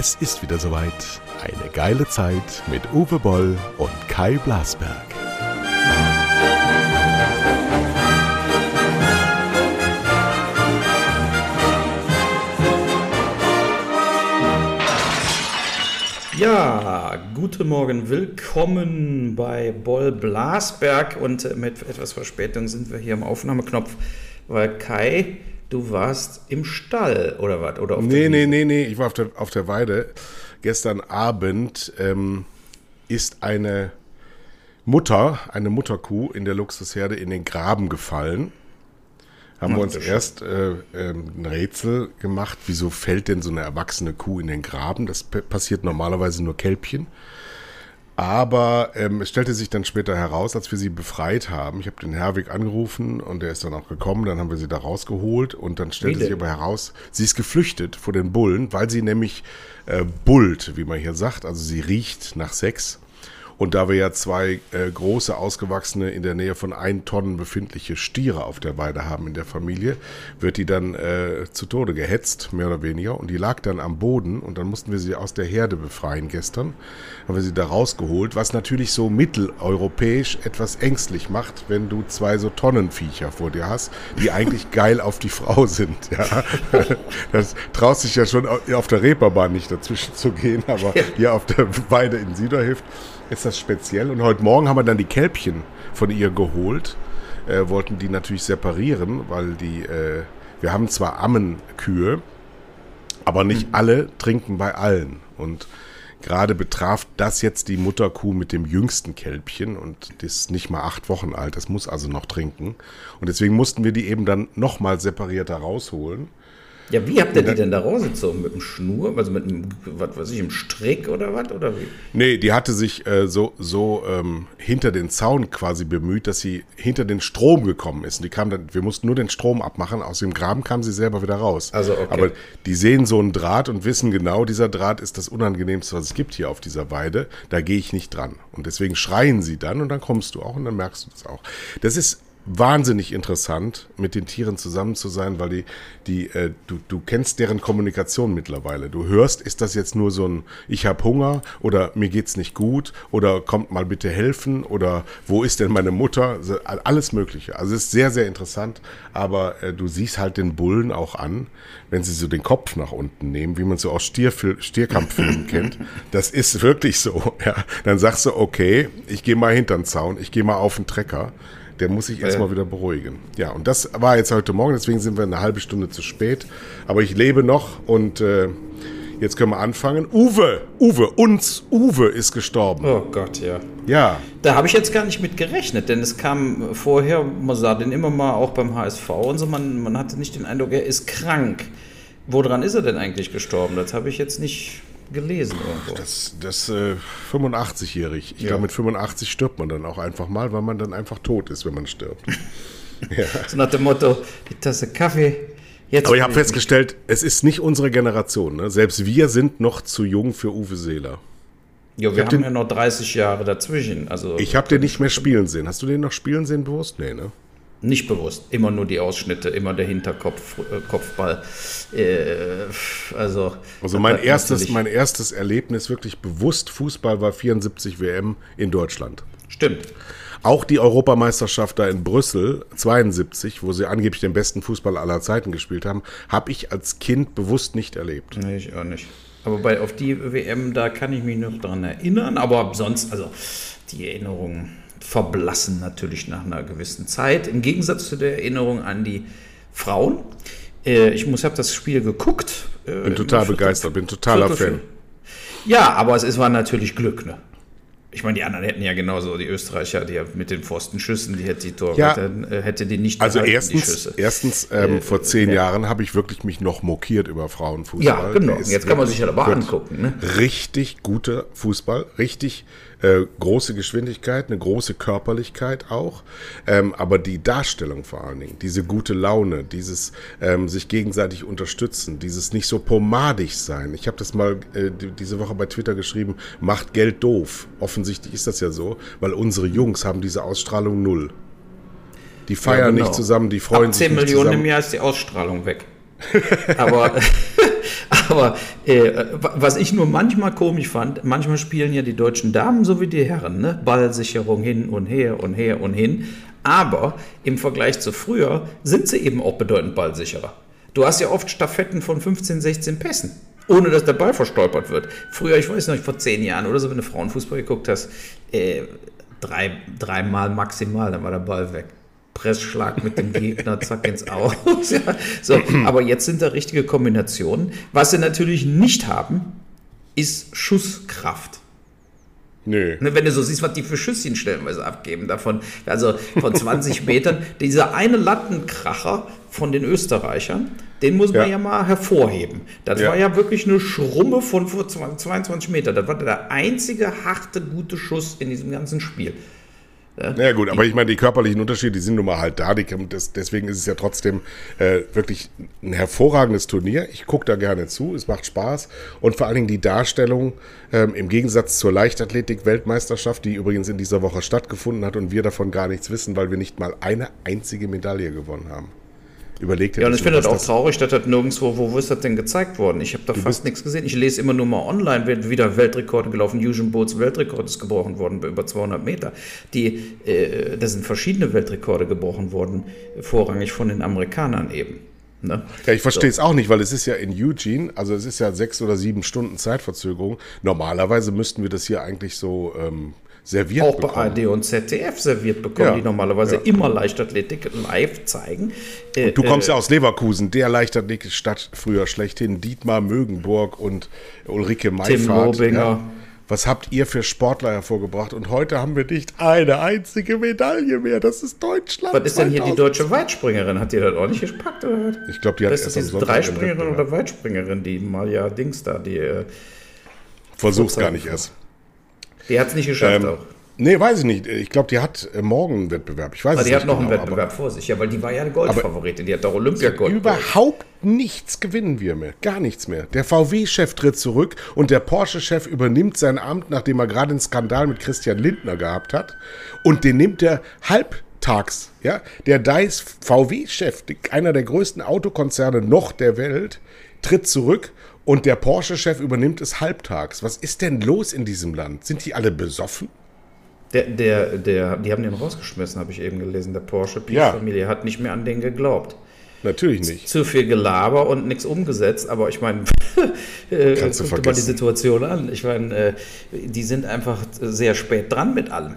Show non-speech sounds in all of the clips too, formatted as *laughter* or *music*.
Es ist wieder soweit. Eine geile Zeit mit Uwe Boll und Kai Blasberg. Ja, guten Morgen, willkommen bei Boll Blasberg und mit etwas Verspätung sind wir hier am Aufnahmeknopf, weil Kai, du warst im Stall oder was? Oder auf Nee, der nee, nee, nee, ich war auf der, auf der Weide. Gestern Abend ähm, ist eine Mutter, eine Mutterkuh in der Luxusherde in den Graben gefallen. Haben wir Ach, uns du erst äh, ähm, ein Rätsel gemacht, wieso fällt denn so eine erwachsene Kuh in den Graben? Das passiert normalerweise nur Kälbchen. Aber ähm, es stellte sich dann später heraus, als wir sie befreit haben. Ich habe den Herwig angerufen und der ist dann auch gekommen. Dann haben wir sie da rausgeholt und dann stellte sich aber heraus, sie ist geflüchtet vor den Bullen, weil sie nämlich äh, bullt, wie man hier sagt. Also sie riecht nach Sex. Und da wir ja zwei äh, große, ausgewachsene, in der Nähe von ein Tonnen befindliche Stiere auf der Weide haben in der Familie, wird die dann äh, zu Tode gehetzt, mehr oder weniger. Und die lag dann am Boden und dann mussten wir sie aus der Herde befreien gestern. Haben wir sie da rausgeholt, was natürlich so mitteleuropäisch etwas ängstlich macht, wenn du zwei so Tonnenviecher vor dir hast, die *laughs* eigentlich geil auf die Frau sind. Ja? *laughs* Das traust sich ja schon auf der Reeperbahn nicht dazwischen zu gehen, aber hier auf der Weide in Süderhilft ist das speziell. Und heute Morgen haben wir dann die Kälbchen von ihr geholt, äh, wollten die natürlich separieren, weil die, äh, wir haben zwar Ammenkühe, aber nicht alle trinken bei allen. Und gerade betraf das jetzt die Mutterkuh mit dem jüngsten Kälbchen und das ist nicht mal acht Wochen alt, das muss also noch trinken. Und deswegen mussten wir die eben dann nochmal separierter rausholen. Ja, wie habt ihr die denn da rausgezogen? Mit einem Schnur? Also mit einem, was weiß ich, einem Strick oder was? Oder wie? Nee, die hatte sich äh, so, so ähm, hinter den Zaun quasi bemüht, dass sie hinter den Strom gekommen ist. Und die kam dann, wir mussten nur den Strom abmachen. Aus dem Graben kam sie selber wieder raus. Also, okay. Aber die sehen so einen Draht und wissen genau, dieser Draht ist das Unangenehmste, was es gibt hier auf dieser Weide. Da gehe ich nicht dran. Und deswegen schreien sie dann und dann kommst du auch und dann merkst du das auch. Das ist wahnsinnig interessant, mit den Tieren zusammen zu sein, weil die, die, äh, du, du kennst deren Kommunikation mittlerweile. Du hörst, ist das jetzt nur so ein Ich hab Hunger oder mir geht's nicht gut oder kommt mal bitte helfen oder wo ist denn meine Mutter? Alles Mögliche. Also es ist sehr, sehr interessant, aber äh, du siehst halt den Bullen auch an, wenn sie so den Kopf nach unten nehmen, wie man so aus Stierfil Stierkampffilmen kennt. Das ist wirklich so. *laughs* Ja. Dann sagst du, okay, ich gehe mal hinter den Zaun, ich gehe mal auf den Trecker. Der muss sich erstmal wieder beruhigen. Ja, und das war jetzt heute Morgen, deswegen sind wir eine halbe Stunde zu spät. Aber ich lebe noch und äh, jetzt können wir anfangen. Uwe, Uwe, uns, Uwe ist gestorben. Oh Gott, ja. Ja, Da habe ich jetzt gar nicht mit gerechnet, denn es kam vorher, man sah den immer mal auch beim HSV und so, man, man hatte nicht den Eindruck, er ist krank. Woran ist er denn eigentlich gestorben? Das habe ich jetzt nicht gelesen irgendwo. das, das äh, 85-jährig. Ich Ja. glaube, mit 85 stirbt man dann auch einfach mal, weil man dann einfach tot ist, wenn man stirbt. *laughs* ja. So nach dem Motto, die Tasse Kaffee, jetzt. Aber ich habe festgestellt, es ist nicht unsere Generation. Ne? Selbst wir sind noch zu jung für Uwe Seeler. Ja, wir hab haben den- ja noch 30 Jahre dazwischen. Also Ich habe den nicht mehr spielen sehen. Hast du den noch spielen sehen bewusst? Nee, ne? Nicht bewusst. Immer nur die Ausschnitte, immer der Hinterkopf, äh, Kopfball. Äh, also, Also mein erstes, mein erstes Erlebnis wirklich bewusst Fußball war 74 WM in Deutschland. Stimmt. Auch die Europameisterschaft da in Brüssel 72, wo sie angeblich den besten Fußball aller Zeiten gespielt haben, habe ich als Kind bewusst nicht erlebt. Nee, ich auch nicht. Aber bei, auf die WM, da kann ich mich noch dran erinnern. Aber sonst, also die Erinnerungen verblassen natürlich nach einer gewissen Zeit. Im Gegensatz zu der Erinnerung an die Frauen. Äh, ich muss, habe das Spiel geguckt. Äh, Bin total begeistert, bin totaler Fan. Ja, aber es, es war natürlich Glück, ne? Ich meine, die anderen hätten ja genauso, die Österreicher, die ja mit den Pfostenschüssen, die hätte die Torwärterin, äh, hätte die nicht Also gehalten, die erstens, Schüsse. erstens ähm, Äh, vor zehn äh, Jahren habe ich wirklich mich noch mokiert über Frauenfußball. Ja, genau. Ist Jetzt kann man sich ja aber gut. angucken, ne? Richtig guter Fußball, richtig äh, große Geschwindigkeit, eine große Körperlichkeit auch, ähm, aber die Darstellung vor allen Dingen, diese gute Laune, dieses ähm, sich gegenseitig unterstützen, dieses nicht so pomadig sein. Ich habe das mal äh, die- diese Woche bei Twitter geschrieben, macht Geld doof. Offensichtlich ist das ja so, weil unsere Jungs haben diese Ausstrahlung null. Die feiern Ja, genau. nicht zusammen, die freuen Ab sich 10 nicht Millionen zusammen. im Jahr ist die Ausstrahlung weg. *laughs* aber, *laughs* Aber äh, was ich nur manchmal komisch fand, manchmal spielen ja die deutschen Damen so wie die Herren, ne? Ballsicherung hin und her und her und hin. Aber im Vergleich zu früher sind sie eben auch bedeutend ballsicherer. Du hast ja oft Staffetten von 15, 16 Pässen, ohne dass der Ball verstolpert wird. Früher, ich weiß noch, vor zehn Jahren oder so, wenn du Frauenfußball geguckt hast, äh, drei, dreimal maximal, dann war der Ball weg. Pressschlag mit dem Gegner, zack ins Aus. *laughs* ja, so, aber jetzt sind da richtige Kombinationen. Was sie natürlich nicht haben, ist Schusskraft. Nö. Ne, wenn du so siehst, was die für Schüsschen stellenweise abgeben davon, also von 20 Metern, dieser eine Lattenkracher von den Österreichern, den muss man ja, ja mal hervorheben. Das ja. war ja wirklich eine Schrumme von 22 Metern. Das war der einzige harte, gute Schuss in diesem ganzen Spiel. Ja, gut, aber ich meine, die körperlichen Unterschiede, die sind nun mal halt da. Die, das, deswegen ist es ja trotzdem äh, wirklich ein hervorragendes Turnier. Ich gucke da gerne zu, es macht Spaß. Und vor allen Dingen die Darstellung ähm, im Gegensatz zur Leichtathletik-Weltmeisterschaft, die übrigens in dieser Woche stattgefunden hat und wir davon gar nichts wissen, weil wir nicht mal eine einzige Medaille gewonnen haben überlegt hätte. Ja, und ich finde das auch traurig, dass das nirgendwo, wo, wo ist das denn gezeigt worden? Ich habe da fast nichts gesehen. Ich lese immer nur mal online, werden wieder Weltrekorde gelaufen. Usain Bolts Weltrekord ist gebrochen worden bei über 200 Meter. Die, äh, da sind verschiedene Weltrekorde gebrochen worden, vorrangig von den Amerikanern eben. Ne? Ja, ich verstehe es so. auch nicht, weil es ist ja in Eugene, also es ist ja sechs oder sieben Stunden Zeitverzögerung. Normalerweise müssten wir das hier eigentlich so ähm, serviert auch bekommen. Auch bei ARD und ZDF serviert bekommen, ja, die normalerweise ja. immer Leichtathletik live zeigen. Und du kommst äh, ja aus Leverkusen, der Leichtathletikstadt früher schlechthin. Dietmar Mögenburg und Ulrike Meifert. Ja. Was habt ihr für Sportler hervorgebracht? Und heute haben wir nicht eine einzige Medaille mehr. Das ist Deutschland. Was ist denn hier die deutsche Weitspringerin? Hat die das auch nicht gepackt? Oder? Ich glaube, die hat das erst ist Dreispringerin oder Weitspringerin, die Maja Dings da, die. Äh, Versuch's gar nicht erst. Die hat es nicht geschafft ähm, auch. Nee, weiß ich nicht. Ich glaube, die hat äh, morgen einen Wettbewerb. Ich weiß aber die hat noch genau, einen Wettbewerb vor sich, ja, weil die war ja eine Goldfavoritin. Die hat doch Olympiagold. Überhaupt nichts gewinnen wir mehr. Gar nichts mehr. Der VW-Chef tritt zurück und der Porsche-Chef übernimmt sein Amt, nachdem er gerade einen Skandal mit Christian Lindner gehabt hat. Und den nimmt er halbtags. Ja? Der Dice VW-Chef, einer der größten Autokonzerne noch der Welt, tritt zurück und der Porsche-Chef übernimmt es halbtags. Was ist denn los in diesem Land? Sind die alle besoffen? Der, der, der, die haben den rausgeschmissen, habe ich eben gelesen. Der Porsche-Familie ja. hat nicht mehr an den geglaubt. Natürlich nicht. Zu viel Gelaber und nichts umgesetzt, aber ich meine, *laughs* äh, guck mal die Situation an. Ich meine, äh, die sind einfach sehr spät dran mit allem.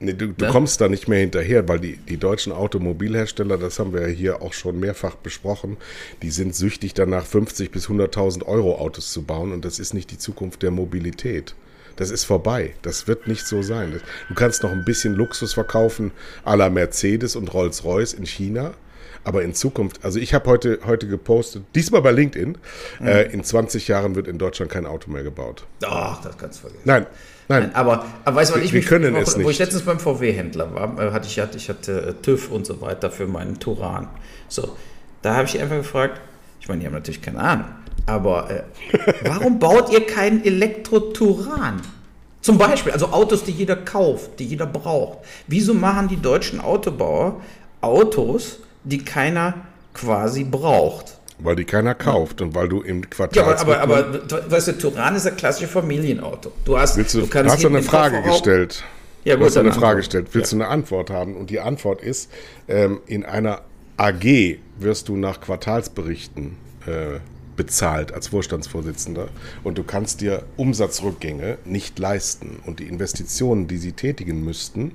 Nee, du, du ne? kommst da nicht mehr hinterher, weil die, die deutschen Automobilhersteller, das haben wir ja hier auch schon mehrfach besprochen, die sind süchtig danach, 50 bis 100.000 Euro Autos zu bauen und das ist nicht die Zukunft der Mobilität. Das ist vorbei. Das wird nicht so sein. Du kannst noch ein bisschen Luxus verkaufen à la Mercedes und Rolls-Royce in China. Aber in Zukunft, also ich habe heute, heute gepostet, diesmal bei LinkedIn, mhm. äh, in 20 Jahren wird in Deutschland kein Auto mehr gebaut. Ach, das kannst du vergessen. Nein, Nein, aber, aber weißt du, was ich wir mich, können wo, es nicht. wo ich letztens beim VW-Händler war, äh, hatte ich, hatte, ich hatte äh, TÜV und so weiter für meinen Turan. So, da habe ich einfach gefragt, ich meine, die haben natürlich keine Ahnung, aber äh, *laughs* warum baut ihr keinen Elektro-Turan? Zum Beispiel, also Autos, die jeder kauft, die jeder braucht. Wieso machen die deutschen Autobauer Autos, die keiner quasi braucht? Weil die keiner kauft und weil du im Quartal. Ja, aber, aber, aber weißt du, Turan ist ein klassisches Familienauto. Du hast, Willst du, du hast eine Frage gestellt. Ja, gut, du hast eine Frage gestellt. Willst ja. du eine Antwort haben? Und die Antwort ist: ähm, In einer AG wirst du nach Quartalsberichten äh, bezahlt als Vorstandsvorsitzender und du kannst dir Umsatzrückgänge nicht leisten und die Investitionen, die sie tätigen müssten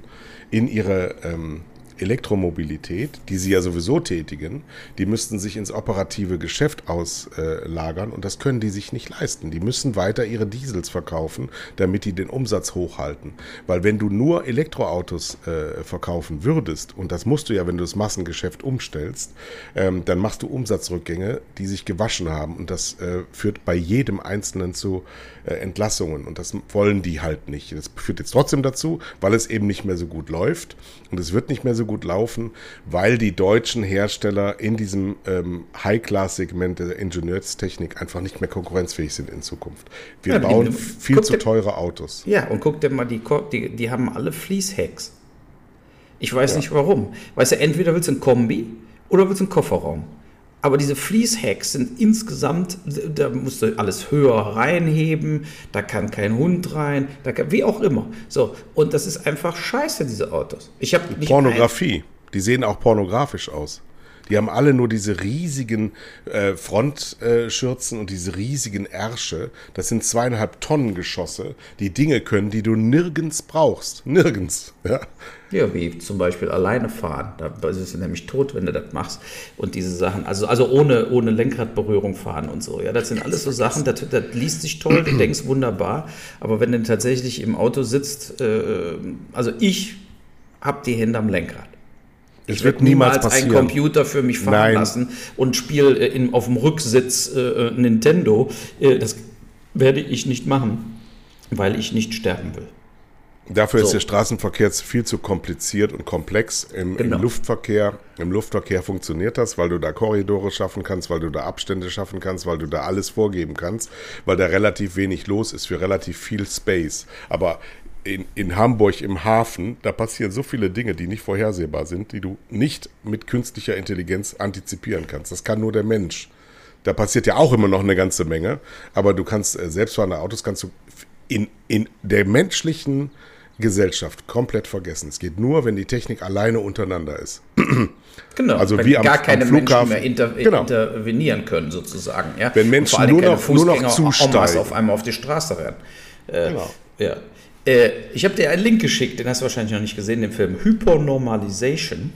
in ihre ähm, Elektromobilität, die sie ja sowieso tätigen, die müssten sich ins operative Geschäft auslagern und das können die sich nicht leisten. Die müssen weiter ihre Diesels verkaufen, damit die den Umsatz hochhalten. Weil wenn du nur Elektroautos äh, verkaufen würdest, und das musst du ja, wenn du das Massengeschäft umstellst, ähm, dann machst du Umsatzrückgänge, die sich gewaschen haben und das äh, führt bei jedem Einzelnen zu äh, Entlassungen und das wollen die halt nicht. Das führt jetzt trotzdem dazu, weil es eben nicht mehr so gut läuft und es wird nicht mehr so gut laufen, weil die deutschen Hersteller in diesem ähm, High-Class-Segment der Ingenieurstechnik einfach nicht mehr konkurrenzfähig sind in Zukunft. Wir ja, bauen die, viel zu teure Autos. Ja, und guck dir mal, die, die, die haben alle Fließhacks. Ich weiß ja. nicht warum. Weißt du, entweder willst du ein Kombi oder willst du einen Kofferraum. Aber diese Fließhacks sind insgesamt, da musst du alles höher reinheben, da kann kein Hund rein, da kann, wie auch immer. So, und das ist einfach scheiße, diese Autos. Ich habe Pornografie, die sehen auch pornografisch aus. Die haben alle nur diese riesigen äh, Frontschürzen äh, und diese riesigen Ärsche. Das sind zweieinhalb Tonnen Geschosse, die Dinge können, die du nirgends brauchst. Nirgends. Ja, ja wie zum Beispiel alleine fahren. Da ist es nämlich tot, wenn du das machst. Und diese Sachen, also, also ohne, ohne Lenkradberührung fahren und so. Ja, das sind alles so Sachen, das, das liest sich toll, du denkst wunderbar. Aber wenn du tatsächlich im Auto sitzt, äh, also ich habe die Hände am Lenkrad. Es ich wird niemals passieren. einen Computer für mich fahren Nein. lassen und spiele äh, in, auf dem Rücksitz äh, äh, Nintendo. Äh, das werde ich nicht machen, weil ich nicht sterben will. Dafür so. ist der Straßenverkehr viel zu kompliziert und komplex. Im, genau. Im, Luftverkehr, Im Luftverkehr funktioniert das, weil du da Korridore schaffen kannst, weil du da Abstände schaffen kannst, weil du da alles vorgeben kannst, weil da relativ wenig los ist für relativ viel Space. Aber in, in Hamburg im Hafen, da passieren so viele Dinge, die nicht vorhersehbar sind, die du nicht mit künstlicher Intelligenz antizipieren kannst. Das kann nur der Mensch. Da passiert ja auch immer noch eine ganze Menge, aber du kannst äh, selbstfahrende Autos kannst du in, in der menschlichen Gesellschaft komplett vergessen. Es geht nur, wenn die Technik alleine untereinander ist. *clears throat* Genau, also wenn wie am, gar keine am Menschen mehr inter genau. intervenieren können, sozusagen. Ja? Wenn Menschen nur noch, nur noch zusteigen. auf einmal auf die Straße rennen. Äh, genau. Ja. Äh, ich habe dir einen Link geschickt, den hast du wahrscheinlich noch nicht gesehen, den Film Hypernormalization.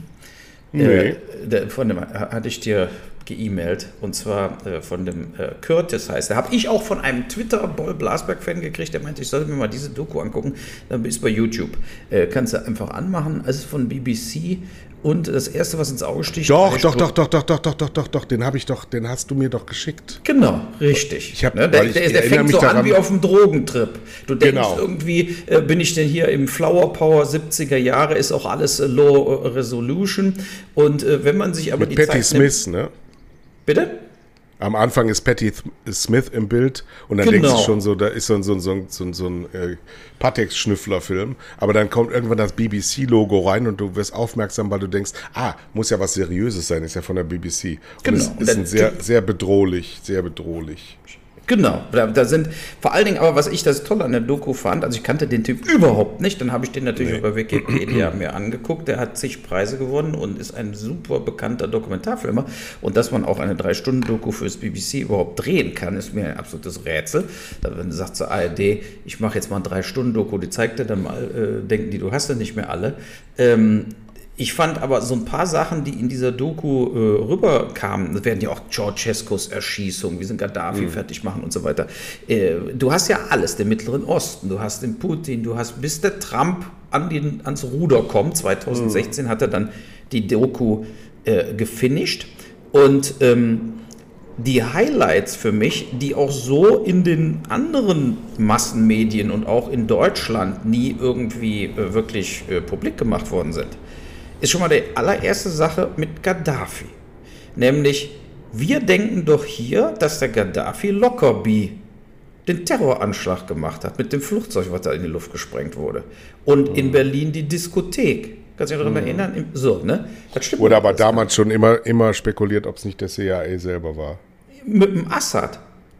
Nee. Äh, der, von dem hatte ich dir geemailt und zwar äh, von dem äh, Curtis heißt. Da habe ich auch von einem Twitter Boll Blasberg Fan gekriegt, der meinte, ich sollte mir mal diese Doku angucken. Dann bist du bei YouTube. Äh, kannst du einfach anmachen. Es ist von BBC und das erste, was ins Auge sticht. Doch, doch, doch, doch, doch, doch, doch, doch, doch, doch, den habe ich doch, den hast du mir doch geschickt. Genau, richtig. Ich hab, ne, der, der, der fängt so an wie auf dem Drogentrip. Du denkst genau. irgendwie, äh, bin ich denn hier im Flower Power 70er Jahre, ist auch alles äh, Low Resolution. Und äh, wenn man sich aber Mit die Patty Zeit Smith, nimmt, ne? Bitte? Am Anfang ist Patty Smith im Bild und dann genau. denkst du schon so, da ist so ein, so ein, so ein, so so ein äh, Patex-Schnüffler-Film. Aber dann kommt irgendwann das BBC-Logo rein und du wirst aufmerksam, weil du denkst, ah, muss ja was Seriöses sein, ist ja von der BBC. Und genau. es ist ein sehr, sehr bedrohlich, sehr bedrohlich. Genau, da, da, sind vor allen Dingen, aber was ich das toll an der Doku fand, also ich kannte den Typ überhaupt nicht, dann habe ich den natürlich nee. über Wikipedia mir angeguckt, der hat zig Preise gewonnen und ist ein super bekannter Dokumentarfilmer und dass man auch eine Drei-Stunden-Doku fürs BBC überhaupt drehen kann, ist mir ein absolutes Rätsel. Da, wenn du sagst zur ARD, ich mache jetzt mal eine Drei-Stunden-Doku, die zeigt dir dann mal, äh, denken die, du hast ja nicht mehr alle. Ähm, ich fand aber so ein paar Sachen, die in dieser Doku äh, rüberkamen, das werden ja auch Ceausescus Erschießung, wie sind Gaddafi mhm. fertig machen und so weiter. Äh, du hast ja alles, den Mittleren Osten, du hast den Putin, du hast, bis der Trump an den, ans Ruder kommt, 2016 mhm. hat er dann die Doku äh, gefinisht und ähm, die Highlights für mich, die auch so in den anderen Massenmedien und auch in Deutschland nie irgendwie äh, wirklich äh, publik gemacht worden sind ist schon mal die allererste Sache mit Gaddafi. Nämlich, wir denken doch hier, dass der Gaddafi Lockerbie den Terroranschlag gemacht hat mit dem Flugzeug, was da in die Luft gesprengt wurde. Und mhm. in Berlin die Diskothek. Kannst du dich daran mhm. erinnern? So, ne? Das stimmt. Wurde aber damals schon immer, immer spekuliert, ob es nicht der CIA selber war. Mit dem Assad.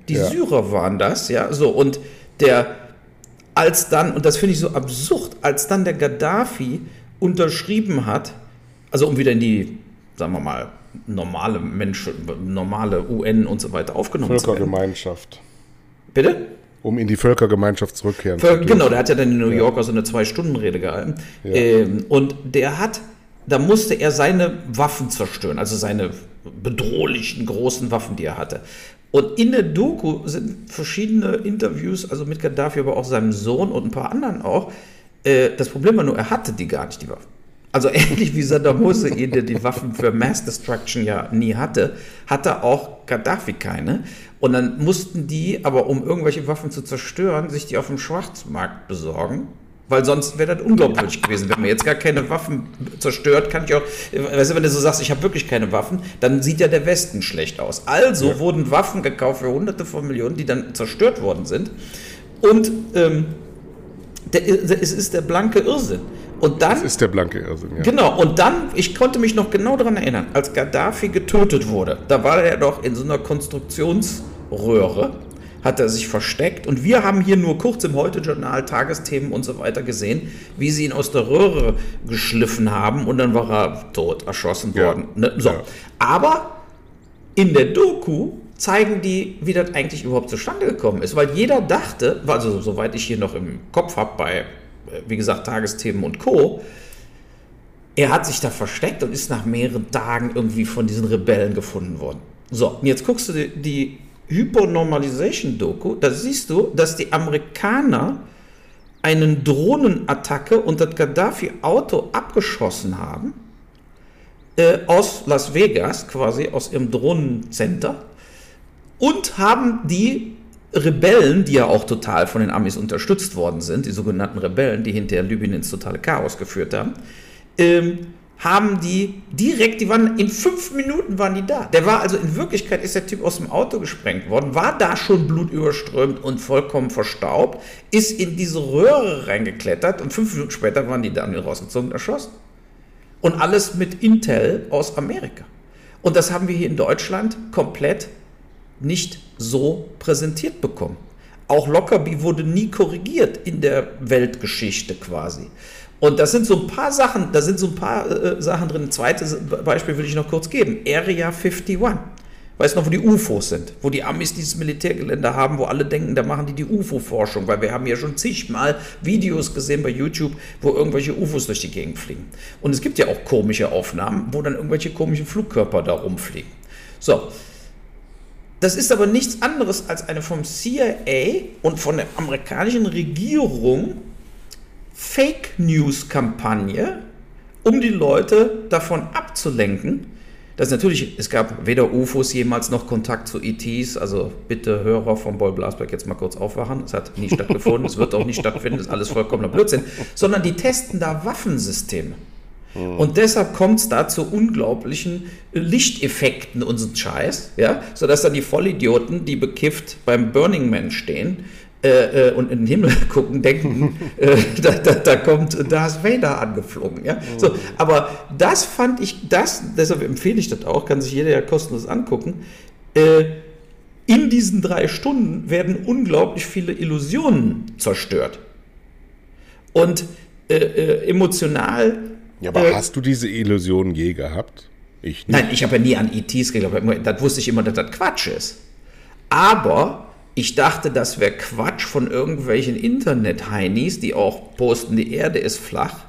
Die ja. Syrer waren das, ja. So, und der, als dann, und das finde ich so absurd, als dann der Gaddafi unterschrieben hat, also um wieder in die, sagen wir mal, normale Menschen, normale UN und so weiter aufgenommen zu werden. Völkergemeinschaft. Bitte? Um in die Völkergemeinschaft zurückkehren Völ zu Genau, der hat ja dann in New York ja. so eine Zwei-Stunden-Rede gehalten. Ja. Ähm, und der hat, da musste er seine Waffen zerstören, also seine bedrohlichen großen Waffen, die er hatte. Und in der Doku sind verschiedene Interviews, also mit Gaddafi, aber auch seinem Sohn und ein paar anderen auch, äh, das Problem war nur, er hatte die gar nicht, die Waffen. Also *laughs* ähnlich wie Saddam Hussein, der die Waffen für Mass Destruction ja nie hatte, hatte auch Gaddafi keine. Und dann mussten die, aber um irgendwelche Waffen zu zerstören, sich die auf dem Schwarzmarkt besorgen. Weil sonst wäre das unglaubwürdig *laughs* gewesen. Wenn man jetzt gar keine Waffen zerstört, kann ich auch, weißt du, wenn du so sagst, ich habe wirklich keine Waffen, dann sieht ja der Westen schlecht aus. Also ja. wurden Waffen gekauft für hunderte von Millionen, die dann zerstört worden sind. Und ähm, der, es ist der blanke Irrsinn. Und dann, Das ist der blanke Irrsinn, ja. Genau, und dann, ich konnte mich noch genau daran erinnern, als Gaddafi getötet wurde, da war er doch in so einer Konstruktionsröhre, hat er sich versteckt und wir haben hier nur kurz im Heute-Journal Tagesthemen und so weiter gesehen, wie sie ihn aus der Röhre geschliffen haben und dann war er tot, erschossen Ja. worden. Ne? So. Ja. Aber in der Doku zeigen die, wie das eigentlich überhaupt zustande gekommen ist, weil jeder dachte, also soweit ich hier noch im Kopf habe bei, äh, wie gesagt, Tagesthemen und Co., er hat sich da versteckt und ist nach mehreren Tagen irgendwie von diesen Rebellen gefunden worden. So, und jetzt guckst du die, die Hypernormalization-Doku, da siehst du, dass die Amerikaner einen Drohnenattacke und das Gaddafi-Auto abgeschossen haben äh, aus Las Vegas, quasi aus ihrem Drohnencenter, und haben die Rebellen, die ja auch total von den Amis unterstützt worden sind, die sogenannten Rebellen, die hinterher Libyen ins totale Chaos geführt haben, ähm, haben die direkt, die waren in fünf Minuten waren die da. Der war also in Wirklichkeit ist der Typ aus dem Auto gesprengt worden, war da schon blutüberströmt und vollkommen verstaubt, ist in diese Röhre reingeklettert und fünf Minuten später waren die da und rausgezogen und erschossen. Und alles mit Intel aus Amerika. Und das haben wir hier in Deutschland komplett nicht so präsentiert bekommen. Auch Lockerbie wurde nie korrigiert in der Weltgeschichte quasi. Und das sind so ein paar Sachen, da sind so ein paar äh, Sachen drin. Ein zweites Beispiel will ich noch kurz geben. Area 51. Weißt du noch, wo die UFOs sind? Wo die Amis dieses Militärgelände haben, wo alle denken, da machen die die UFO-Forschung, weil wir haben ja schon zigmal Videos gesehen bei YouTube, wo irgendwelche UFOs durch die Gegend fliegen. Und es gibt ja auch komische Aufnahmen, wo dann irgendwelche komischen Flugkörper da rumfliegen. So, das ist aber nichts anderes als eine vom CIA und von der amerikanischen Regierung Fake News Kampagne, um die Leute davon abzulenken. Das natürlich, es gab weder UFOs jemals noch Kontakt zu ETs, also bitte Hörer von Boy Blasberg jetzt mal kurz aufwachen. Es hat nie stattgefunden, es wird auch nicht stattfinden, ist alles vollkommener Blödsinn, sondern die testen da Waffensysteme. Und deshalb kommt es da zu unglaublichen Lichteffekten und so Scheiß, ja, sodass dann die Vollidioten, die bekifft beim Burning Man stehen äh, äh, und in den Himmel *laughs* gucken, denken, *laughs* äh, da, da, da kommt Darth Vader angeflogen, ja. So, aber das fand ich, das, deshalb empfehle ich das auch, kann sich jeder ja kostenlos angucken. Äh, in diesen drei Stunden werden unglaublich viele Illusionen zerstört. Und äh, äh, emotional Ja, aber Äh, hast du diese Illusion je gehabt? Ich nicht. Nein, ich habe ja nie an ETs geglaubt. Das wusste ich immer, dass das Quatsch ist. Aber ich dachte, das wäre Quatsch von irgendwelchen Internet-Heinis, die auch posten, die Erde ist flach,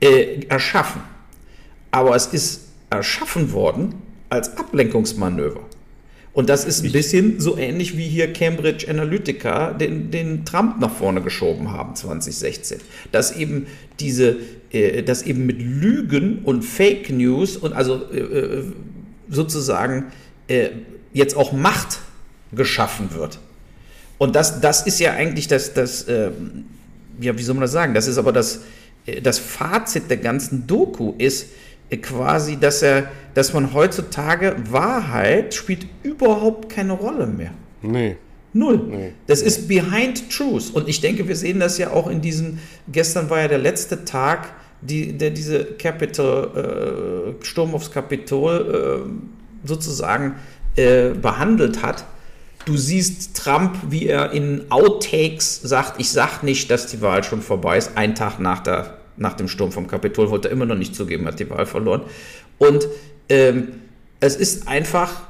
äh, erschaffen. Aber es ist erschaffen worden als Ablenkungsmanöver. Und das ist ein bisschen so ähnlich wie hier Cambridge Analytica den, den Trump nach vorne geschoben haben 2016. Dass eben diese, äh, dass eben mit Lügen und Fake News und also äh, äh, sozusagen äh, jetzt auch Macht geschaffen wird. Und das, das ist ja eigentlich das, das ähm, ja, wie soll man das sagen? Das ist aber das, das Fazit der ganzen Doku ist quasi, dass er, dass man heutzutage Wahrheit spielt überhaupt keine Rolle mehr. Nee. Null. Das ist behind truth. Und ich denke, wir sehen das ja auch in diesen, gestern war ja der letzte Tag, die, der diese Capitol, äh, Sturm aufs Kapitol äh, sozusagen äh, behandelt hat. Du siehst Trump, wie er in Outtakes sagt, ich sag nicht, dass die Wahl schon vorbei ist. Ein Tag nach, der, nach dem Sturm vom Kapitol wollte er immer noch nicht zugeben, hat die Wahl verloren. Und ähm, es ist einfach,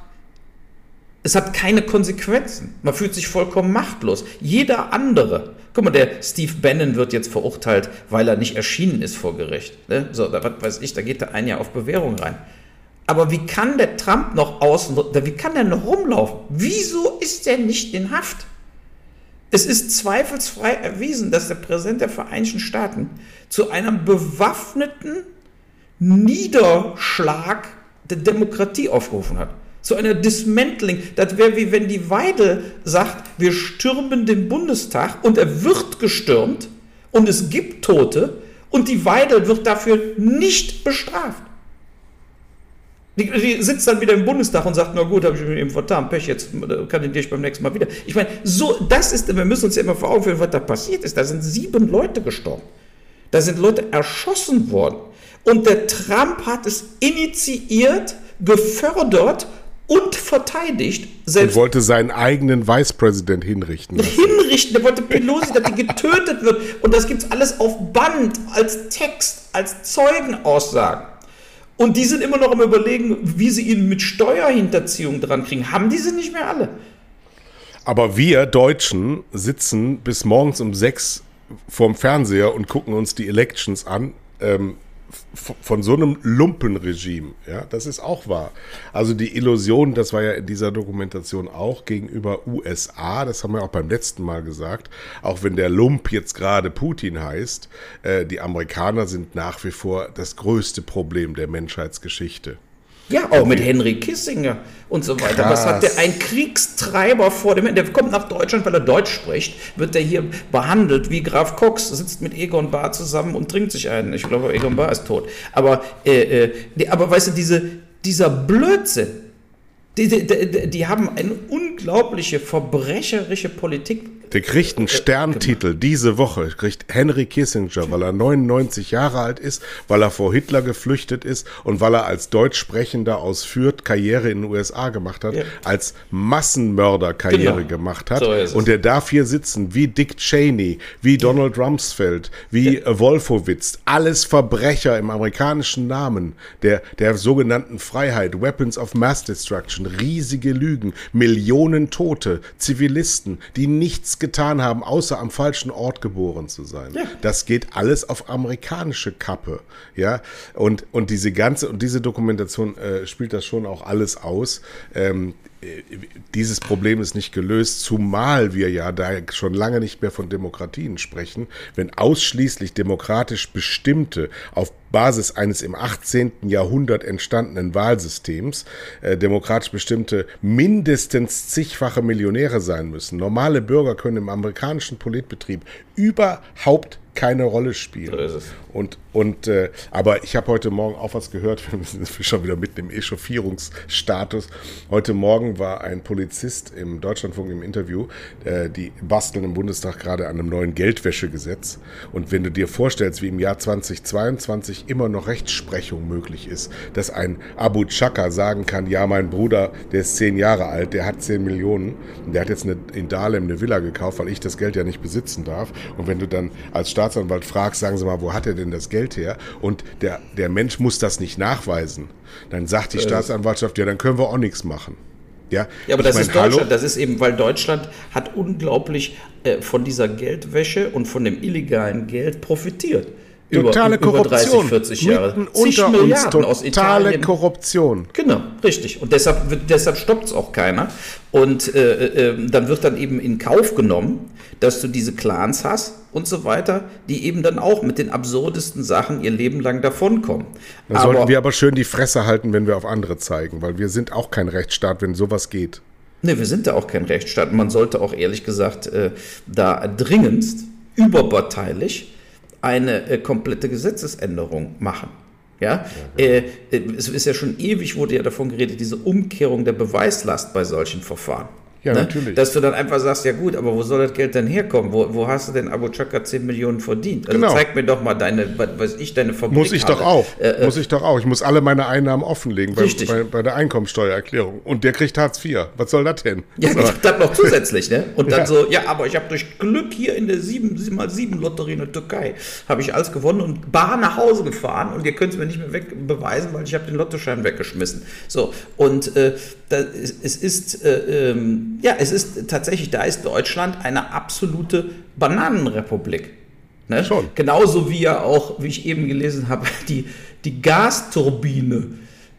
es hat keine Konsequenzen. Man fühlt sich vollkommen machtlos. Jeder andere, guck mal, der Steve Bannon wird jetzt verurteilt, weil er nicht erschienen ist vor Gericht. Ne? So, da was weiß ich, da geht er ein Jahr auf Bewährung rein. Aber wie kann der Trump noch außen, wie kann der noch rumlaufen? Wieso ist der nicht in Haft? Es ist zweifelsfrei erwiesen, dass der Präsident der Vereinigten Staaten zu einem bewaffneten Niederschlag der Demokratie aufgerufen hat. Zu einer Dismantling. Das wäre wie wenn die Weide sagt, wir stürmen den Bundestag und er wird gestürmt und es gibt Tote und die Weide wird dafür nicht bestraft. Die, die, sitzt dann wieder im Bundestag und sagt, na gut, habe ich mir eben vertan, Pech, jetzt kandidiere ich beim nächsten Mal wieder. Ich meine, so, das ist, wir müssen uns ja immer vor Augen führen, was da passiert ist. Da sind sieben Leute gestorben. Da sind Leute erschossen worden. Und der Trump hat es initiiert, gefördert und verteidigt. Selbst und wollte seinen eigenen Vicepräsident hinrichten. Lassen. Hinrichten, der wollte Pelosi, dass die getötet wird. Und das gibt es alles auf Band, als Text, als Zeugenaussagen. Und die sind immer noch am Überlegen, wie sie ihn mit Steuerhinterziehung dran kriegen. Haben diese nicht mehr alle? Aber wir Deutschen sitzen bis morgens um sechs vorm Fernseher und gucken uns die Elections an. Ähm, von so einem Lumpenregime, ja, das ist auch wahr. Also die Illusion, das war ja in dieser Dokumentation auch gegenüber USA, das haben wir auch beim letzten Mal gesagt, auch wenn der Lump jetzt gerade Putin heißt, äh, die Amerikaner sind nach wie vor das größte Problem der Menschheitsgeschichte. Ja, auch mit Henry Kissinger und so weiter. Krass. Was hat der ein Kriegstreiber vor dem, der kommt nach Deutschland, weil er Deutsch spricht, wird der hier behandelt wie Graf Cox, sitzt mit Egon Bahr zusammen und trinkt sich einen. Ich glaube, Egon Bahr ist tot. Aber, äh, äh, aber weißt du, diese, dieser Blödsinn, die, die, die, die haben eine unglaubliche verbrecherische Politik der kriegt einen Sterntitel diese Woche, kriegt Henry Kissinger, weil er 99 Jahre alt ist, weil er vor Hitler geflüchtet ist und weil er als Deutschsprechender aus Fürth Karriere in den USA gemacht hat, ja. als Massenmörder Karriere genau. gemacht hat. So und der darf hier sitzen wie Dick Cheney, wie Donald Rumsfeld, wie ja. Wolfowitz, alles Verbrecher im amerikanischen Namen der, der sogenannten Freiheit, Weapons of Mass Destruction, riesige Lügen, Millionen Tote, Zivilisten, die nichts getan haben, außer am falschen Ort geboren zu sein. Ja. Das geht alles auf amerikanische Kappe, ja. Und und diese ganze und diese Dokumentation äh, spielt das schon auch alles aus. Ähm, dieses Problem ist nicht gelöst, zumal wir ja da schon lange nicht mehr von Demokratien sprechen, wenn ausschließlich demokratisch bestimmte, auf Basis eines im 18. Jahrhundert entstandenen Wahlsystems, äh, demokratisch bestimmte mindestens zigfache Millionäre sein müssen. Normale Bürger können im amerikanischen Politbetrieb überhaupt keine Rolle spielen. So ist es. Und, und äh, aber ich habe heute Morgen auch was gehört, *laughs* wir sind schon wieder mitten im Echauffierungsstatus. Heute Morgen war ein Polizist im Deutschlandfunk im Interview, äh, die basteln im Bundestag gerade an einem neuen Geldwäschegesetz. Und wenn du dir vorstellst, wie im Jahr 2022 immer noch Rechtsprechung möglich ist, dass ein Abu Chaka sagen kann, ja, mein Bruder, der ist zehn Jahre alt, der hat zehn Millionen, und der hat jetzt eine, in Dahlem eine Villa gekauft, weil ich das Geld ja nicht besitzen darf. Und wenn du dann als Staatsanwalt fragst, sagen Sie mal, wo hat er denn das Geld her? Und der, der Mensch muss das nicht nachweisen. Dann sagt die Staatsanwaltschaft, ja, dann können wir auch nichts machen. Ja, ja aber das mein, ist Deutschland. Hallo? Das ist eben, weil Deutschland hat unglaublich äh, von dieser Geldwäsche und von dem illegalen Geld profitiert. Totale über, Korruption. Über 30, 40 Jahre. Mitten unter Milliarden totale aus Italien. Korruption. Genau, richtig. Und deshalb, deshalb stoppt es auch keiner. Und äh, äh, dann wird dann eben in Kauf genommen, dass du diese Clans hast und so weiter, die eben dann auch mit den absurdesten Sachen ihr Leben lang davonkommen. Dann aber, sollten wir aber schön die Fresse halten, wenn wir auf andere zeigen, weil wir sind auch kein Rechtsstaat, wenn sowas geht. Ne, wir sind da auch kein Rechtsstaat. Man sollte auch ehrlich gesagt äh, da dringendst überparteilich eine äh, komplette Gesetzesänderung machen. Ja, ja äh, es ist ja schon ewig, wurde ja davon geredet, diese Umkehrung der Beweislast bei solchen Verfahren. Ja, ne? natürlich. Dass du dann einfach sagst, ja gut, aber wo soll das Geld denn herkommen? Wo, wo hast du denn Abu Chaka 10 Millionen verdient? Also genau. zeig mir doch mal deine, was ich, deine Fabrik Muss ich doch auch. Äh, äh, muss ich doch auch. Ich muss alle meine Einnahmen offenlegen bei, bei, bei, der Einkommensteuererklärung. Und der kriegt Hartz IV. Was soll das denn? Ja, so. *laughs* das noch zusätzlich, ne? Und dann ja. so, ja, aber ich habe durch Glück hier in der 7 mal 7 Lotterie in der Türkei, habe ich alles gewonnen und bar nach Hause gefahren und ihr könnt es mir nicht mehr weg beweisen, weil ich habe den Lottoschein weggeschmissen. So, und äh, das, es ist, äh, ähm, ja, es ist tatsächlich, da ist Deutschland eine absolute Bananenrepublik. Ne? Schon. Genauso wie ja auch, wie ich eben gelesen habe, die, die Gasturbine,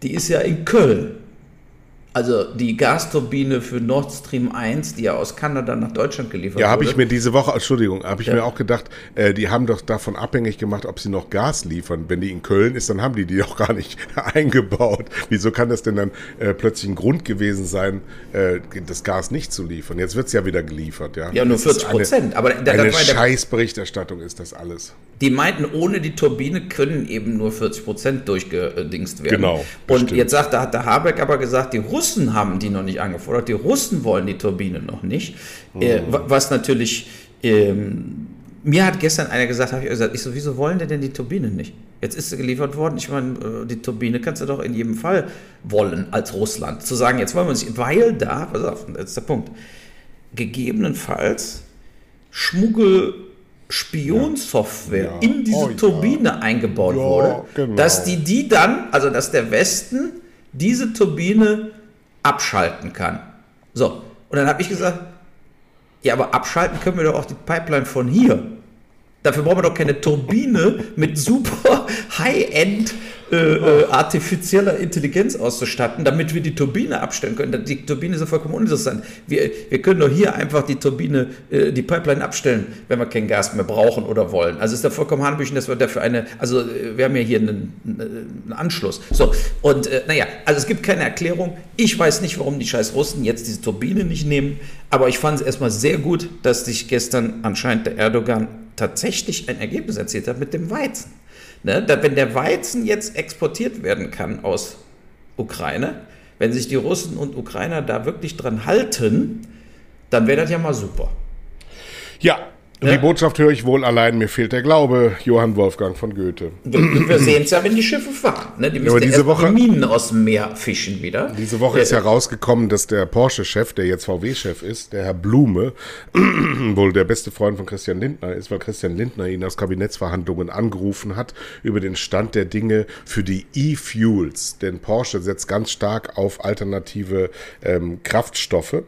die ist ja in Köln. Also die Gasturbine für Nord Stream 1, die ja aus Kanada nach Deutschland geliefert Ja, habe wurde. ich mir diese Woche, Entschuldigung, habe ich Ja. mir auch gedacht, äh, die haben doch davon abhängig gemacht, ob sie noch Gas liefern. Wenn die in Köln ist, dann haben die die doch gar nicht *laughs* eingebaut. Wieso kann das denn dann äh, plötzlich ein Grund gewesen sein, äh, das Gas nicht zu liefern? Jetzt wird es ja wieder geliefert, ja. Ja, nur Das ist 40 Prozent. Aber da- Eine, Scheißberichterstattung ist das alles. Die meinten, ohne die Turbine können eben nur 40 Prozent durchgedingst werden. Genau, Und stimmt. jetzt sagt, da hat der Habeck aber gesagt, die Russen haben die noch nicht angefordert, die Russen wollen die Turbine noch nicht. Äh, Mhm. wa- was natürlich, ähm, mir hat gestern einer gesagt, habe ich gesagt, ich so, wieso wollen die denn die Turbine nicht? Jetzt ist sie geliefert worden. Ich meine, äh, die Turbine kannst du doch in jedem Fall wollen als Russland. Zu sagen, jetzt wollen wir uns, weil da, pass auf, das ist der Punkt, gegebenenfalls Schmuggel Spionsoftware Ja. in diese Oh, ja. Turbine eingebaut Ja, wurde, genau. dass die die dann, also dass der Westen diese Turbine abschalten kann. So, und dann habe ich gesagt, ja, aber abschalten können wir doch auch die Pipeline von hier. Dafür brauchen wir doch keine Turbine mit super High-End äh, äh, artifizieller Intelligenz auszustatten, damit wir die Turbine abstellen können. Die Turbine ist ja vollkommen uninteressant. Wir, wir können doch hier einfach die Turbine, äh, die Pipeline abstellen, wenn wir kein Gas mehr brauchen oder wollen. Also ist da vollkommen hanebüchen, dass wir dafür eine, also äh, wir haben ja hier einen, einen Anschluss. So, und äh, naja, also es gibt keine Erklärung. Ich weiß nicht, warum die scheiß Russen jetzt diese Turbine nicht nehmen, aber ich fand es erstmal sehr gut, dass sich gestern anscheinend der Erdogan tatsächlich ein Ergebnis erzielt hat mit dem Weizen. Ne? Da, wenn der Weizen jetzt exportiert werden kann aus Ukraine, wenn sich die Russen und Ukrainer da wirklich dran halten, dann wäre das ja mal super. Ja, Ja. die Botschaft höre ich wohl allein, mir fehlt der Glaube, Johann Wolfgang von Goethe. Wir, sehen es ja, wenn die Schiffe fahren. Ne? Die müssen ja diese Woche- die Minen aus dem Meer fischen wieder. Diese Woche ist ja rausgekommen, dass der Porsche-Chef, der jetzt VW-Chef ist, der Herr Blume, *clears throat* wohl der beste Freund von Christian Lindner ist, weil Christian Lindner ihn aus Kabinettsverhandlungen angerufen hat über den Stand der Dinge für die E-Fuels. Denn Porsche setzt ganz stark auf alternative ähm, Kraftstoffe.